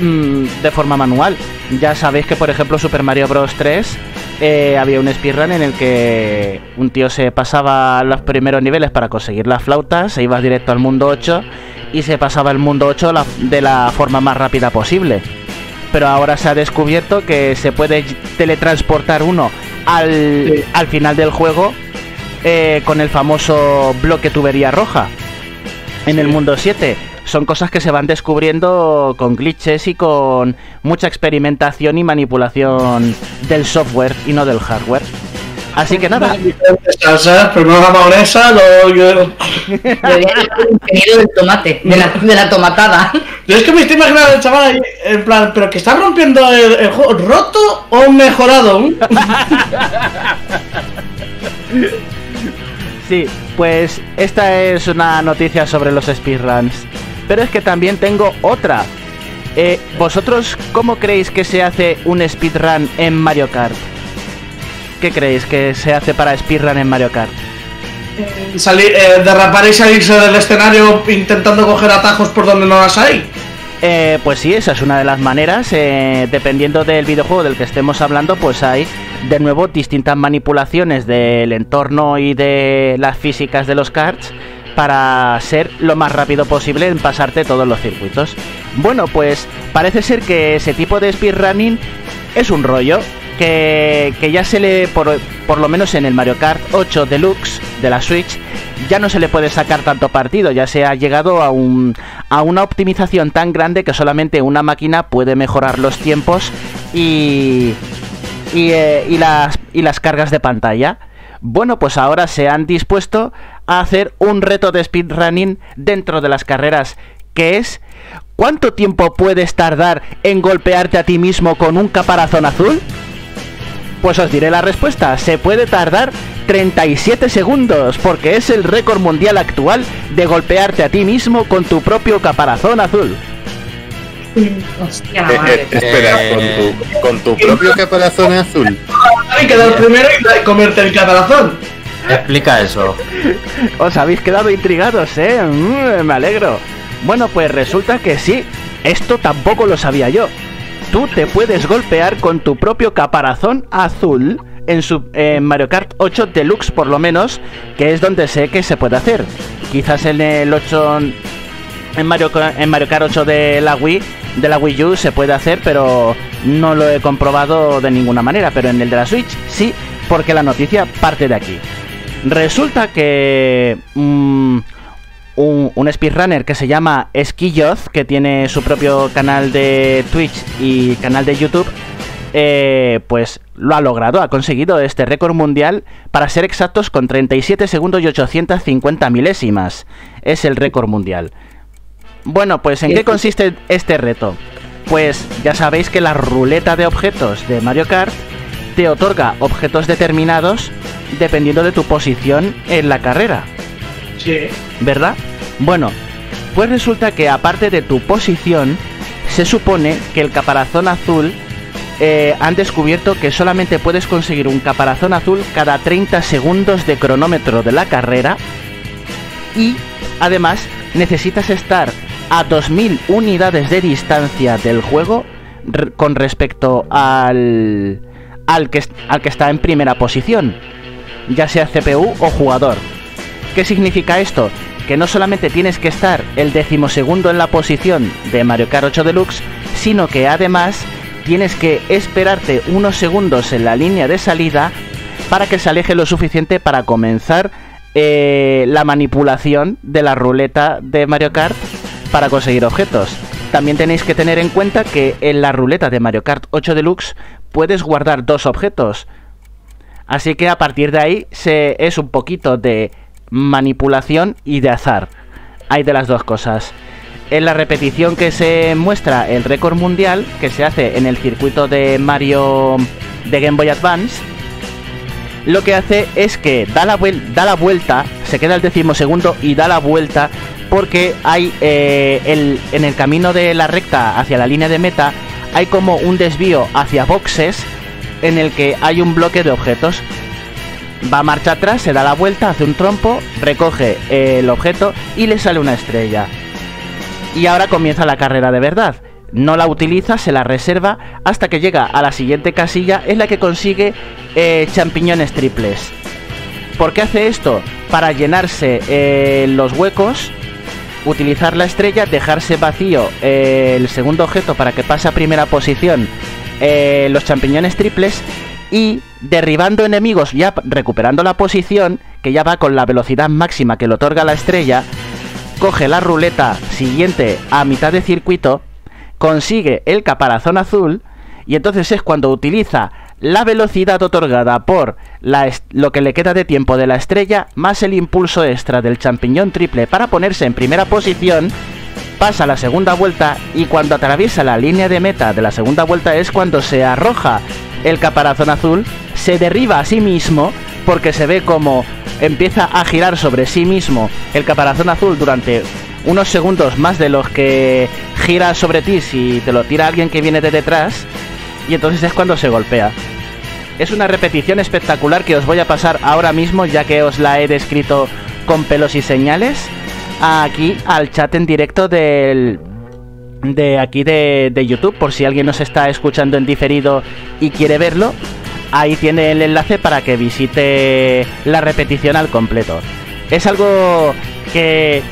mm, de forma manual. Ya sabéis que, por ejemplo, Super Mario Bros. 3 eh, había un speedrun en el que un tío se pasaba los primeros niveles para conseguir la flauta, se iba directo al mundo 8 y se pasaba el mundo 8 la- de la forma más rápida posible. Pero ahora se ha descubierto que se puede teletransportar uno al, Sí. al final del juego eh, con el famoso bloque tubería roja en el mundo 7. son cosas que se van descubriendo con glitches y con mucha experimentación y manipulación del software y no del hardware. Así que nada. *laughs* Primero la mayonesa, luego el del tomate, de la, de la tomatada. Yo es que me estoy imaginando al chaval ahí, en plan, ¿pero que está rompiendo el, juego roto o mejorado? *laughs* sí, pues esta es una noticia sobre los speedruns. Pero es que también tengo otra. Eh, ¿Vosotros cómo creéis que se hace un speedrun en Mario Kart? ¿Qué creéis que se hace para speedrun en Mario Kart? Salir, eh, derrapar y salirse del escenario intentando coger atajos por donde no las hay. Eh, pues sí, esa es una de las maneras. Eh, dependiendo del videojuego del que estemos hablando, pues hay de nuevo distintas manipulaciones del entorno y de las físicas de los karts para ser lo más rápido posible en pasarte todos los circuitos. Bueno, pues parece ser que ese tipo de speedrunning es un rollo que, ya se le, por, por, lo menos en el Mario Kart 8 Deluxe de la Switch, ya no se le puede sacar tanto partido, ya se ha llegado a, un, a una optimización tan grande que solamente una máquina puede mejorar los tiempos y, y, eh, y, las, y las cargas de pantalla. Bueno, pues ahora se han dispuesto a hacer un reto de speedrunning dentro de las carreras, que es ¿cuánto tiempo puedes tardar en golpearte a ti mismo con un caparazón azul? Pues os diré la respuesta. Se puede tardar 37 segundos porque es el récord mundial actual de golpearte a ti mismo con tu propio caparazón azul. Hostia, eh, eh, espera, eh, con, tu, propio caparazón azul. Hay que dar primero y comerte el caparazón. Explica eso. Os habéis quedado intrigados, ¿eh? Mm, me alegro. Bueno, pues resulta que sí. Esto tampoco lo sabía yo tú te puedes golpear con tu propio caparazón azul en, su, Mario Kart 8 Deluxe por lo menos, que es donde sé que se puede hacer. Quizás en el 8 en Mario, en Mario Kart 8 de la Wii, de la Wii U se puede hacer, pero no lo he comprobado de ninguna manera, pero en el de la Switch sí, porque la noticia parte de aquí. Resulta que mm, un, speedrunner que se llama Skilloth, que tiene su propio canal de Twitch y canal de YouTube, eh, pues lo ha logrado, ha conseguido este récord mundial, para ser exactos, con 37 segundos y 850 milésimas. Es el récord mundial. Bueno, pues ¿en qué consiste este reto? Pues ya sabéis que la ruleta de objetos de Mario Kart te otorga objetos determinados dependiendo de tu posición en la carrera. Sí. ¿Verdad? Bueno, pues resulta que aparte de tu posición, se supone que el caparazón azul eh, han descubierto que solamente puedes conseguir un caparazón azul cada 30 segundos de cronómetro de la carrera y además necesitas estar a 2000 unidades de distancia del juego con respecto al, al, que, al que está en primera posición, ya sea CPU o jugador. ¿Qué significa esto? Que no solamente tienes que estar el decimosegundo en la posición de Mario Kart 8 Deluxe, sino que además tienes que esperarte unos segundos en la línea de salida para que se aleje lo suficiente para comenzar eh, la manipulación de la ruleta de Mario Kart para conseguir objetos. También tenéis que tener en cuenta que en la ruleta de Mario Kart 8 Deluxe puedes guardar dos objetos. Así que a partir de ahí es un poquito de manipulación y de azar. Hay de las dos cosas. En la repetición que se muestra el récord mundial, que se hace en el circuito de Mario de Game Boy Advance, lo que hace es que da la, vuelta, se queda el decimosegundo y da la vuelta porque hay eh, el, en el camino de la recta hacia la línea de meta, hay como un desvío hacia boxes en el que hay un bloque de objetos va a marcha atrás, se da la vuelta, hace un trompo, recoge el objeto y le sale una estrella. Y ahora comienza la carrera de verdad. No la utiliza, se la reserva hasta que llega a la siguiente casilla en la que consigue eh, champiñones triples. ¿Por qué hace esto? Para llenarse eh, los huecos, utilizar la estrella, dejarse vacío eh, el segundo objeto para que pase a primera posición los champiñones triples y derribando enemigos, ya recuperando la posición, que ya va con la velocidad máxima que le otorga la estrella, coge la ruleta siguiente a mitad de circuito, consigue el caparazón azul y entonces es cuando utiliza la velocidad otorgada por lo que le queda de tiempo de la estrella más el impulso extra del champiñón triple para ponerse en primera posición, pasa la segunda vuelta y cuando atraviesa la línea de meta de la segunda vuelta es cuando se arroja el caparazón azul, se derriba a sí mismo porque se ve como empieza a girar sobre sí mismo el caparazón azul durante unos segundos más de los que gira sobre ti si te lo tira alguien que viene de detrás y entonces es cuando se golpea. Es una repetición espectacular que os voy a pasar ahora mismo ya que os la he descrito con pelos y señales aquí al chat en directo del de aquí de, de YouTube por si alguien nos está escuchando en diferido y quiere verlo ahí tiene el enlace para que visite la repetición al completo es algo que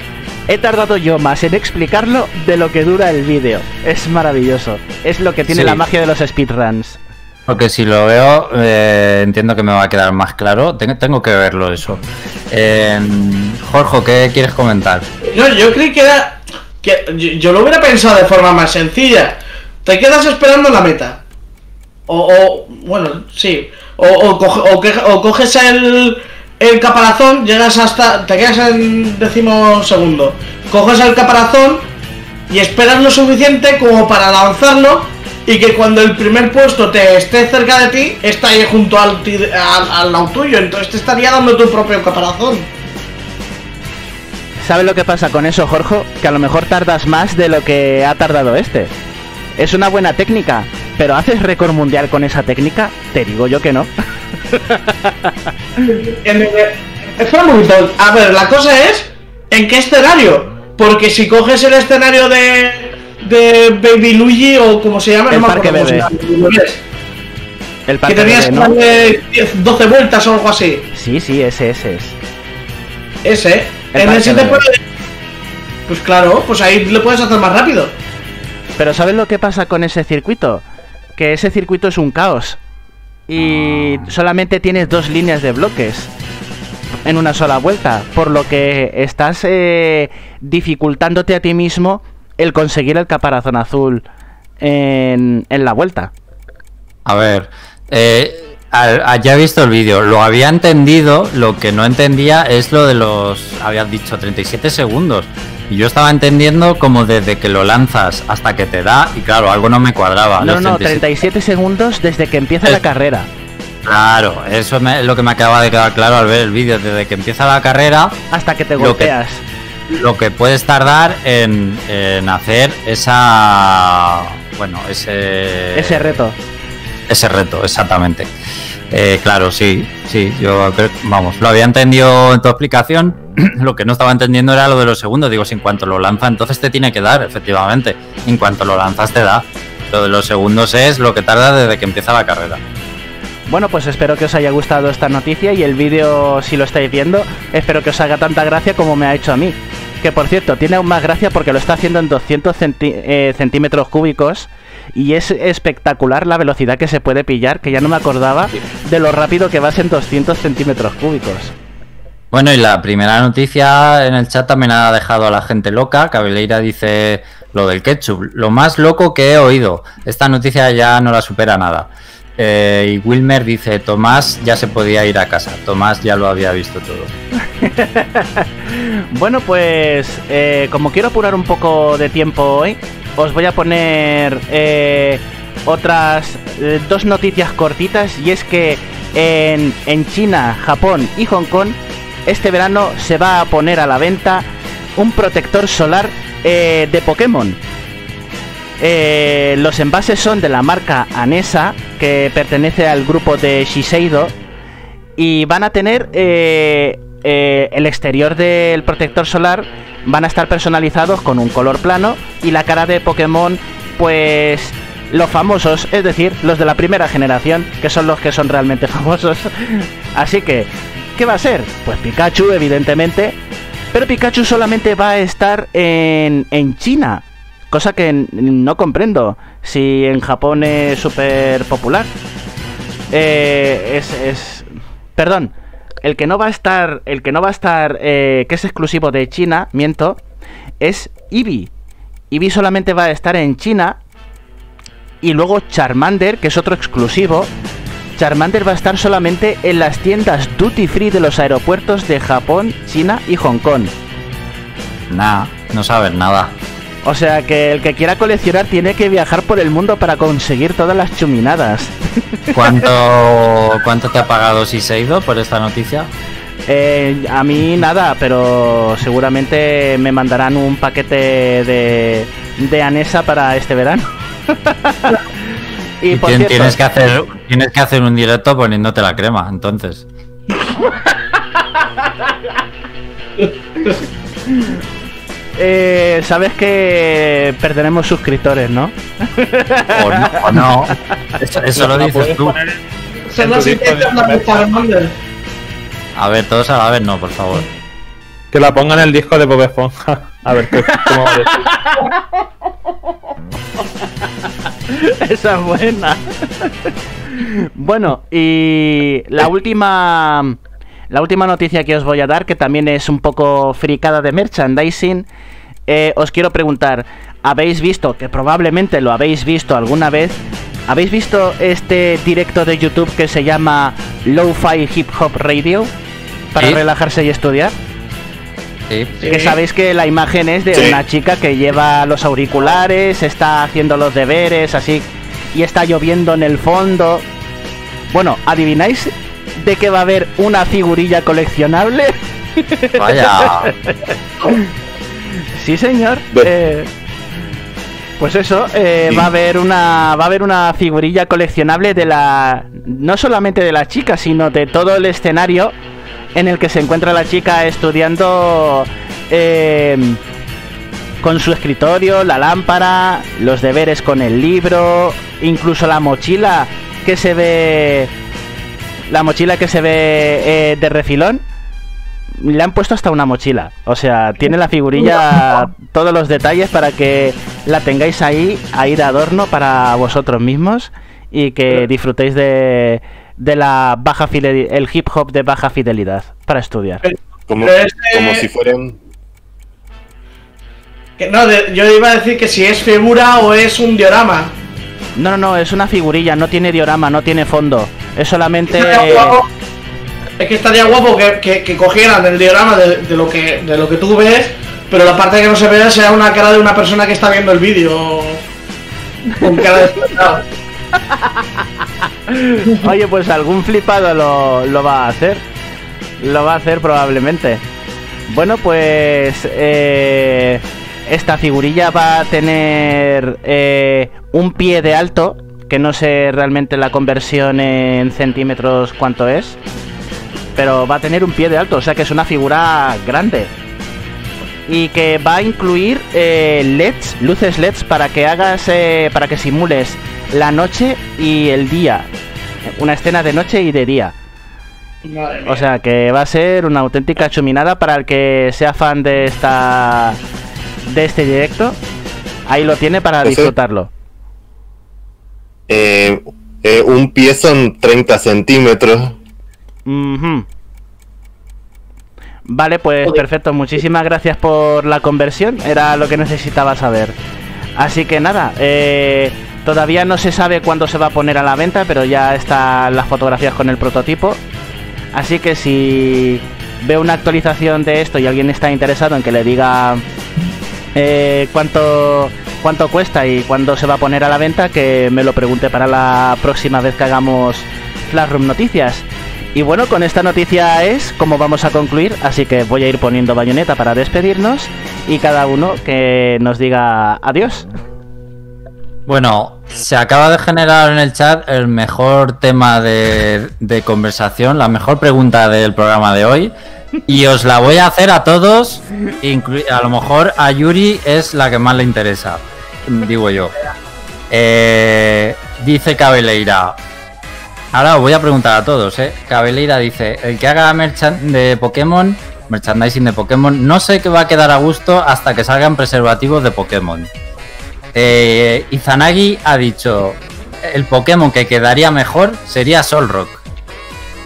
he tardado yo más en explicarlo de lo que dura el vídeo. Es maravilloso. Es lo que tiene la magia de los speedruns. Porque si lo veo, eh, entiendo que me va a quedar más claro. Tengo, que verlo eso. Eh, Jorge, ¿qué quieres comentar? No, yo creí que era. Que yo, lo hubiera pensado de forma más sencilla. Te quedas esperando la meta. O, bueno, sí. O, o coges el, el caparazón, llegas hasta. Te quedas en décimo segundo. Coges el caparazón y esperas lo suficiente como para lanzarlo y que cuando el primer puesto te esté cerca de ti, está ahí junto al, al, lado tuyo, entonces te estaría dando tu propio caparazón. ¿Sabes lo que pasa con eso, Jorge? Que a lo mejor tardas más de lo que ha tardado este. Es una buena técnica, pero ¿haces récord mundial con esa técnica? Te digo yo que no. Espera un momento, a ver, la cosa es, ¿en qué escenario? Porque si coges el escenario de de Baby Luigi o como se llama, el parque bebé. El parque que tenías 12 vueltas o algo así. Sí, sí, ese, ese es. Ese, en ese te puede... Pues claro, pues ahí lo puedes hacer más rápido. Pero ¿sabes lo que pasa con ese circuito? Que ese circuito es un caos. Y solamente tienes dos líneas de bloques en una sola vuelta. Por lo que estás eh, dificultándote a ti mismo el conseguir el caparazón azul en, en la vuelta. A ver, eh, ya he visto el vídeo, lo había entendido, lo que no entendía es lo de los, habías dicho 37 segundos. Y yo estaba entendiendo como desde que lo lanzas hasta que te da, y claro, algo no me cuadraba. No, no, 37 segundos desde que empieza la carrera. Claro, eso es lo que me acaba de quedar claro al ver el vídeo, desde que empieza la carrera hasta que te golpeas lo que puedes tardar en, hacer esa. Bueno, ese. Ese reto. Ese reto, exactamente. Eh, claro, sí, sí, yo creo, vamos, lo había entendido en tu explicación. *clears throat* lo que no estaba entendiendo era lo de los segundos. Digo, si en cuanto lo lanza, entonces te tiene que dar, efectivamente. En cuanto lo lanzas, te da. Lo de los segundos es lo que tarda desde que empieza la carrera. Bueno, pues espero que os haya gustado esta noticia y el vídeo, si lo estáis viendo, espero que os haga tanta gracia como me ha hecho a mí. Que por cierto, tiene aún más gracia porque lo está haciendo en 200 eh, centímetros cúbicos y es espectacular la velocidad que se puede pillar, que ya no me acordaba de lo rápido que vas en 200 centímetros cúbicos. Bueno, y la primera noticia en el chat también ha dejado a la gente loca. Cabeleira dice lo del ketchup. Lo más loco que he oído. Esta noticia ya no la supera nada. Eh, y Wilmer dice, Tomás ya se podía ir a casa, Tomás ya lo había visto todo. *laughs* bueno, pues eh, como quiero apurar un poco de tiempo hoy, os voy a poner eh, otras dos noticias cortitas y es que en, en China, Japón y Hong Kong, este verano se va a poner a la venta un protector solar de Pokémon eh, los envases son de la marca Anesa, que pertenece al grupo de Shiseido, y van a tener eh, eh, el exterior del protector solar, van a estar personalizados con un color plano y la cara de Pokémon, pues los famosos, es decir, los de la primera generación, que son los que son realmente *laughs* famosos. Así que, ¿qué va a ser? Pues Pikachu, evidentemente, pero Pikachu solamente va a estar en, en China Cosa que no comprendo. Si en Japón es súper popular. Eh, es, es. Perdón. El que no va a estar. El que no va a estar. Eh, que es exclusivo de China, miento. es Eevee. Eevee solamente va a estar en China. Y luego Charmander, que es otro exclusivo. Charmander va a estar solamente en las tiendas duty free de los aeropuertos de Japón, China y Hong Kong. Nah, no sabes nada. O sea que el que quiera coleccionar tiene que viajar por el mundo para conseguir todas las chuminadas. *laughs* ¿Cuánto, cuánto te ha pagado Siseido por esta noticia? Eh, a mí nada, pero seguramente me mandarán un paquete de, de Anesa para este verano. *laughs* y por cierto, tienes que hacer tienes que hacer un directo poniéndote la crema, entonces. *laughs* eh, sabes que perderemos suscriptores, ¿no? o no, o no. *laughs* Eso, eso lo dices tú. A ver, todos a la vez no, por favor. Que la pongan en el disco de Bob Esponja. A ver qué, cómo *laughs* Esa es buena. bueno, y la última la última noticia que os voy a dar, que también es un poco fricada de merchandising, eh, os quiero preguntar, ¿habéis visto, que probablemente lo habéis visto alguna vez, ¿habéis visto este directo de YouTube que se llama Lo-Fi Hip Hop Radio? Para relajarse y estudiar. Sí. Que sabéis que la imagen es de una chica que lleva los auriculares, está haciendo los deberes, así, y está lloviendo en el fondo. Bueno, ¿adivináis de que va a haber una figurilla coleccionable? *laughs* Vaya. sí, señor. Eh, pues eso, eh, va a haber una va a haber una figurilla coleccionable de la no solamente de la chica, sino de todo el escenario en el que se encuentra la chica estudiando eh, con su escritorio, la lámpara, los deberes con el libro, incluso la mochila que se ve la mochila que se ve eh, de refilón le han puesto hasta una mochila. O sea, tiene la figurilla, *laughs* todos los detalles para que la tengáis ahí, ahí de adorno para vosotros mismos y que disfrutéis de, de la baja fidelidad, el hip hop de baja fidelidad para estudiar. Como, si fueran. no, yo iba a decir que si es figura o es un diorama. No, no, no, es una figurilla, no tiene diorama, no tiene fondo. Es solamente. Es que estaría guapo que, cogieran el diorama de, lo que, de lo que tú ves, pero la parte que no se vea sea una cara de una persona que está viendo el vídeo. Con cara de *laughs* *laughs* Oye, pues algún flipado lo, va a hacer. Lo va a hacer probablemente. Bueno, pues eh, esta figurilla va a tener eh, un pie de alto, que no sé realmente la conversión en centímetros cuánto es, pero va a tener un pie de alto, o sea que es una figura grande. Y que va a incluir eh, LEDs, luces LEDs para que hagas, para que simules la noche y el día. Una escena de noche y de día. O sea que va a ser una auténtica chuminada para el que sea fan de esta de este directo. Ahí lo tiene para disfrutarlo. Eh, eh, un pie son 30 centímetros. Vale, pues perfecto. Muchísimas gracias por la conversión. Era lo que necesitaba saber. Así que nada, eh, Todavía no se sabe cuándo se va a poner a la venta, pero ya están las fotografías con el prototipo. Así que si veo una actualización de esto y alguien está interesado en que le diga eh, cuánto, cuánto cuesta y cuándo se va a poner a la venta, que me lo pregunte para la próxima vez que hagamos Flashroom Noticias. Y bueno, con esta noticia es como vamos a concluir, así que voy a ir poniendo bayoneta para despedirnos y cada uno que nos diga adiós. Bueno, se acaba de generar en el chat el mejor tema de, conversación, la mejor pregunta del programa de hoy. Y os la voy a hacer a todos, a lo mejor a Yuri es la que más le interesa, digo yo. Eh, dice Cabeleira. Ahora os voy a preguntar a todos, ¿eh? Cabeleira dice, el que haga de Pokémon, merchandising de Pokémon, no sé qué va a quedar a gusto hasta que salgan preservativos de Pokémon. Eh, Izanagi ha dicho, el Pokémon que quedaría mejor sería Solrock.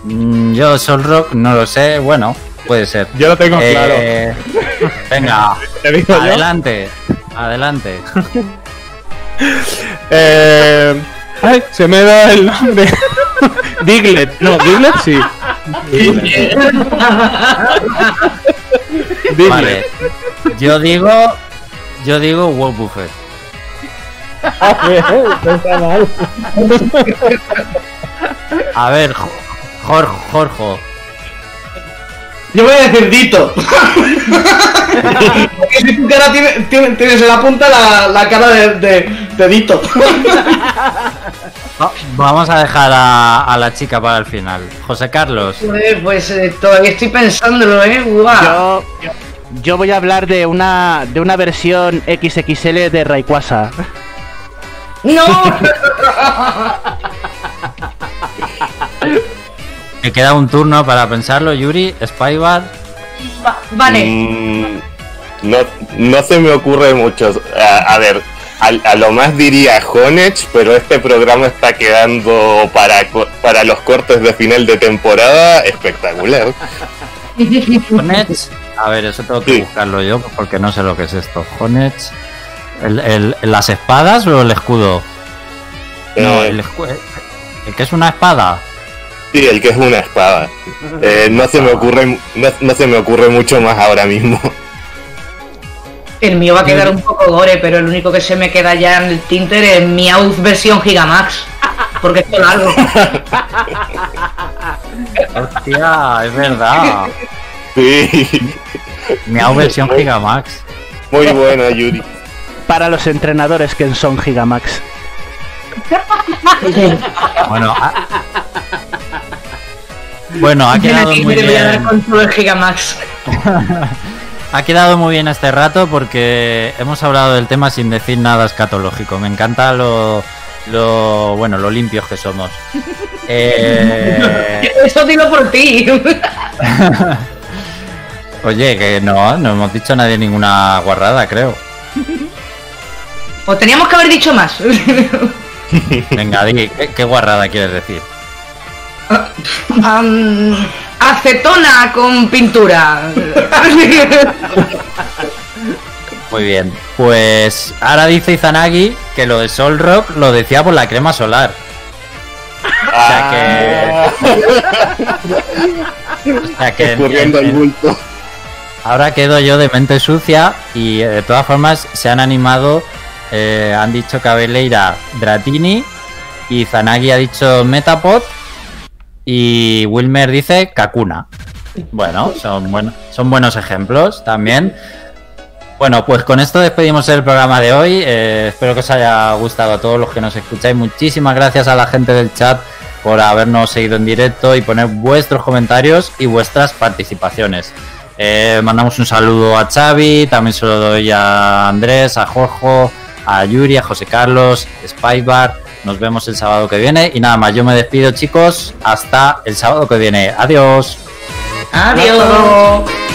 Mm, yo Solrock no lo sé, bueno. puede ser. Yo lo tengo Eh, *laughs* Venga, *laughs* ¿Te digo yo? adelante, adelante. *laughs* Eh, ay, se me da el nombre. Diglett, no, Diglett sí. Diglett. Vale, yo digo, yo digo Wolf Buffet. A ver, no está mal. A ver, Jo- Jorge, Jorge. Yo voy a decir Dito. *laughs* Porque si tu cara tiene, tiene- tienes en la punta la, la cara de, de, de Dito. Va- Vamos a dejar a, a la chica para el final. José Carlos. Joder, pues eh, todavía estoy pensándolo, ¿eh? Guau. Yo, yo voy a hablar de una, de una versión XXL de Rayquaza. ¡No! Me queda un turno para pensarlo, Yuri, Spybar. Va- vale. Mm, no, no se me ocurre mucho. A, a ver, a, a lo más diría Honech, pero este programa está quedando para, co- para los cortes de final de temporada espectacular. Honech. A ver, eso tengo que Sí. buscarlo yo porque no sé lo que es esto. Honech. ¿El, el- ¿Las espadas o el escudo? No, Eh, el escudo. ¿El que es una espada? Sí, el que es una espada. *laughs* Eh, no se me ocurre, no, no se me ocurre mucho más ahora mismo. El mío va a quedar un poco gore, pero el único que se me queda ya en el Tinter es Meowth versión Gigamax. Porque es largo. *laughs* Hostia, es verdad. Sí, Miau versión Gigamax. muy buena, Yuri. Para los entrenadores que son Gigamax. Bueno, ha... bueno, ha quedado muy a bien. Gigamax. *laughs* Ha quedado muy bien este rato porque hemos hablado del tema sin decir nada escatológico. Me encanta lo, lo bueno, lo limpios que somos. *laughs* Eh, Esto digo por ti. *laughs* oye, que no, no hemos dicho nadie ninguna guarrada, creo. O teníamos que haber dicho más. *laughs* Venga, di, ¿qué, qué guarrada quieres decir? Am, acetona con pintura. Muy bien. Pues ahora dice Izanagi que lo de Sol Rock lo decía por la crema solar. O sea que. O sea que. Escurriendo el bulto. Ahora quedo yo de mente sucia y eh, de todas formas se han animado, eh, han dicho Cabeleira Dratini y Zanagi ha dicho Metapod y Wilmer dice Kakuna. Bueno, son, buenos son buenos ejemplos también. Bueno, pues con esto despedimos el programa de hoy. Eh, espero que os haya gustado a todos los que nos escucháis. Muchísimas gracias a la gente del chat por habernos seguido en directo y poner vuestros comentarios y vuestras participaciones. Eh, mandamos un saludo a Xavi, también se lo doy a Andrés, a Jorge, a Yuri, a José Carlos, Spybar. Nos vemos el sábado que viene. Y nada más, yo me despido, chicos. Hasta el sábado que viene. Adiós. Adiós.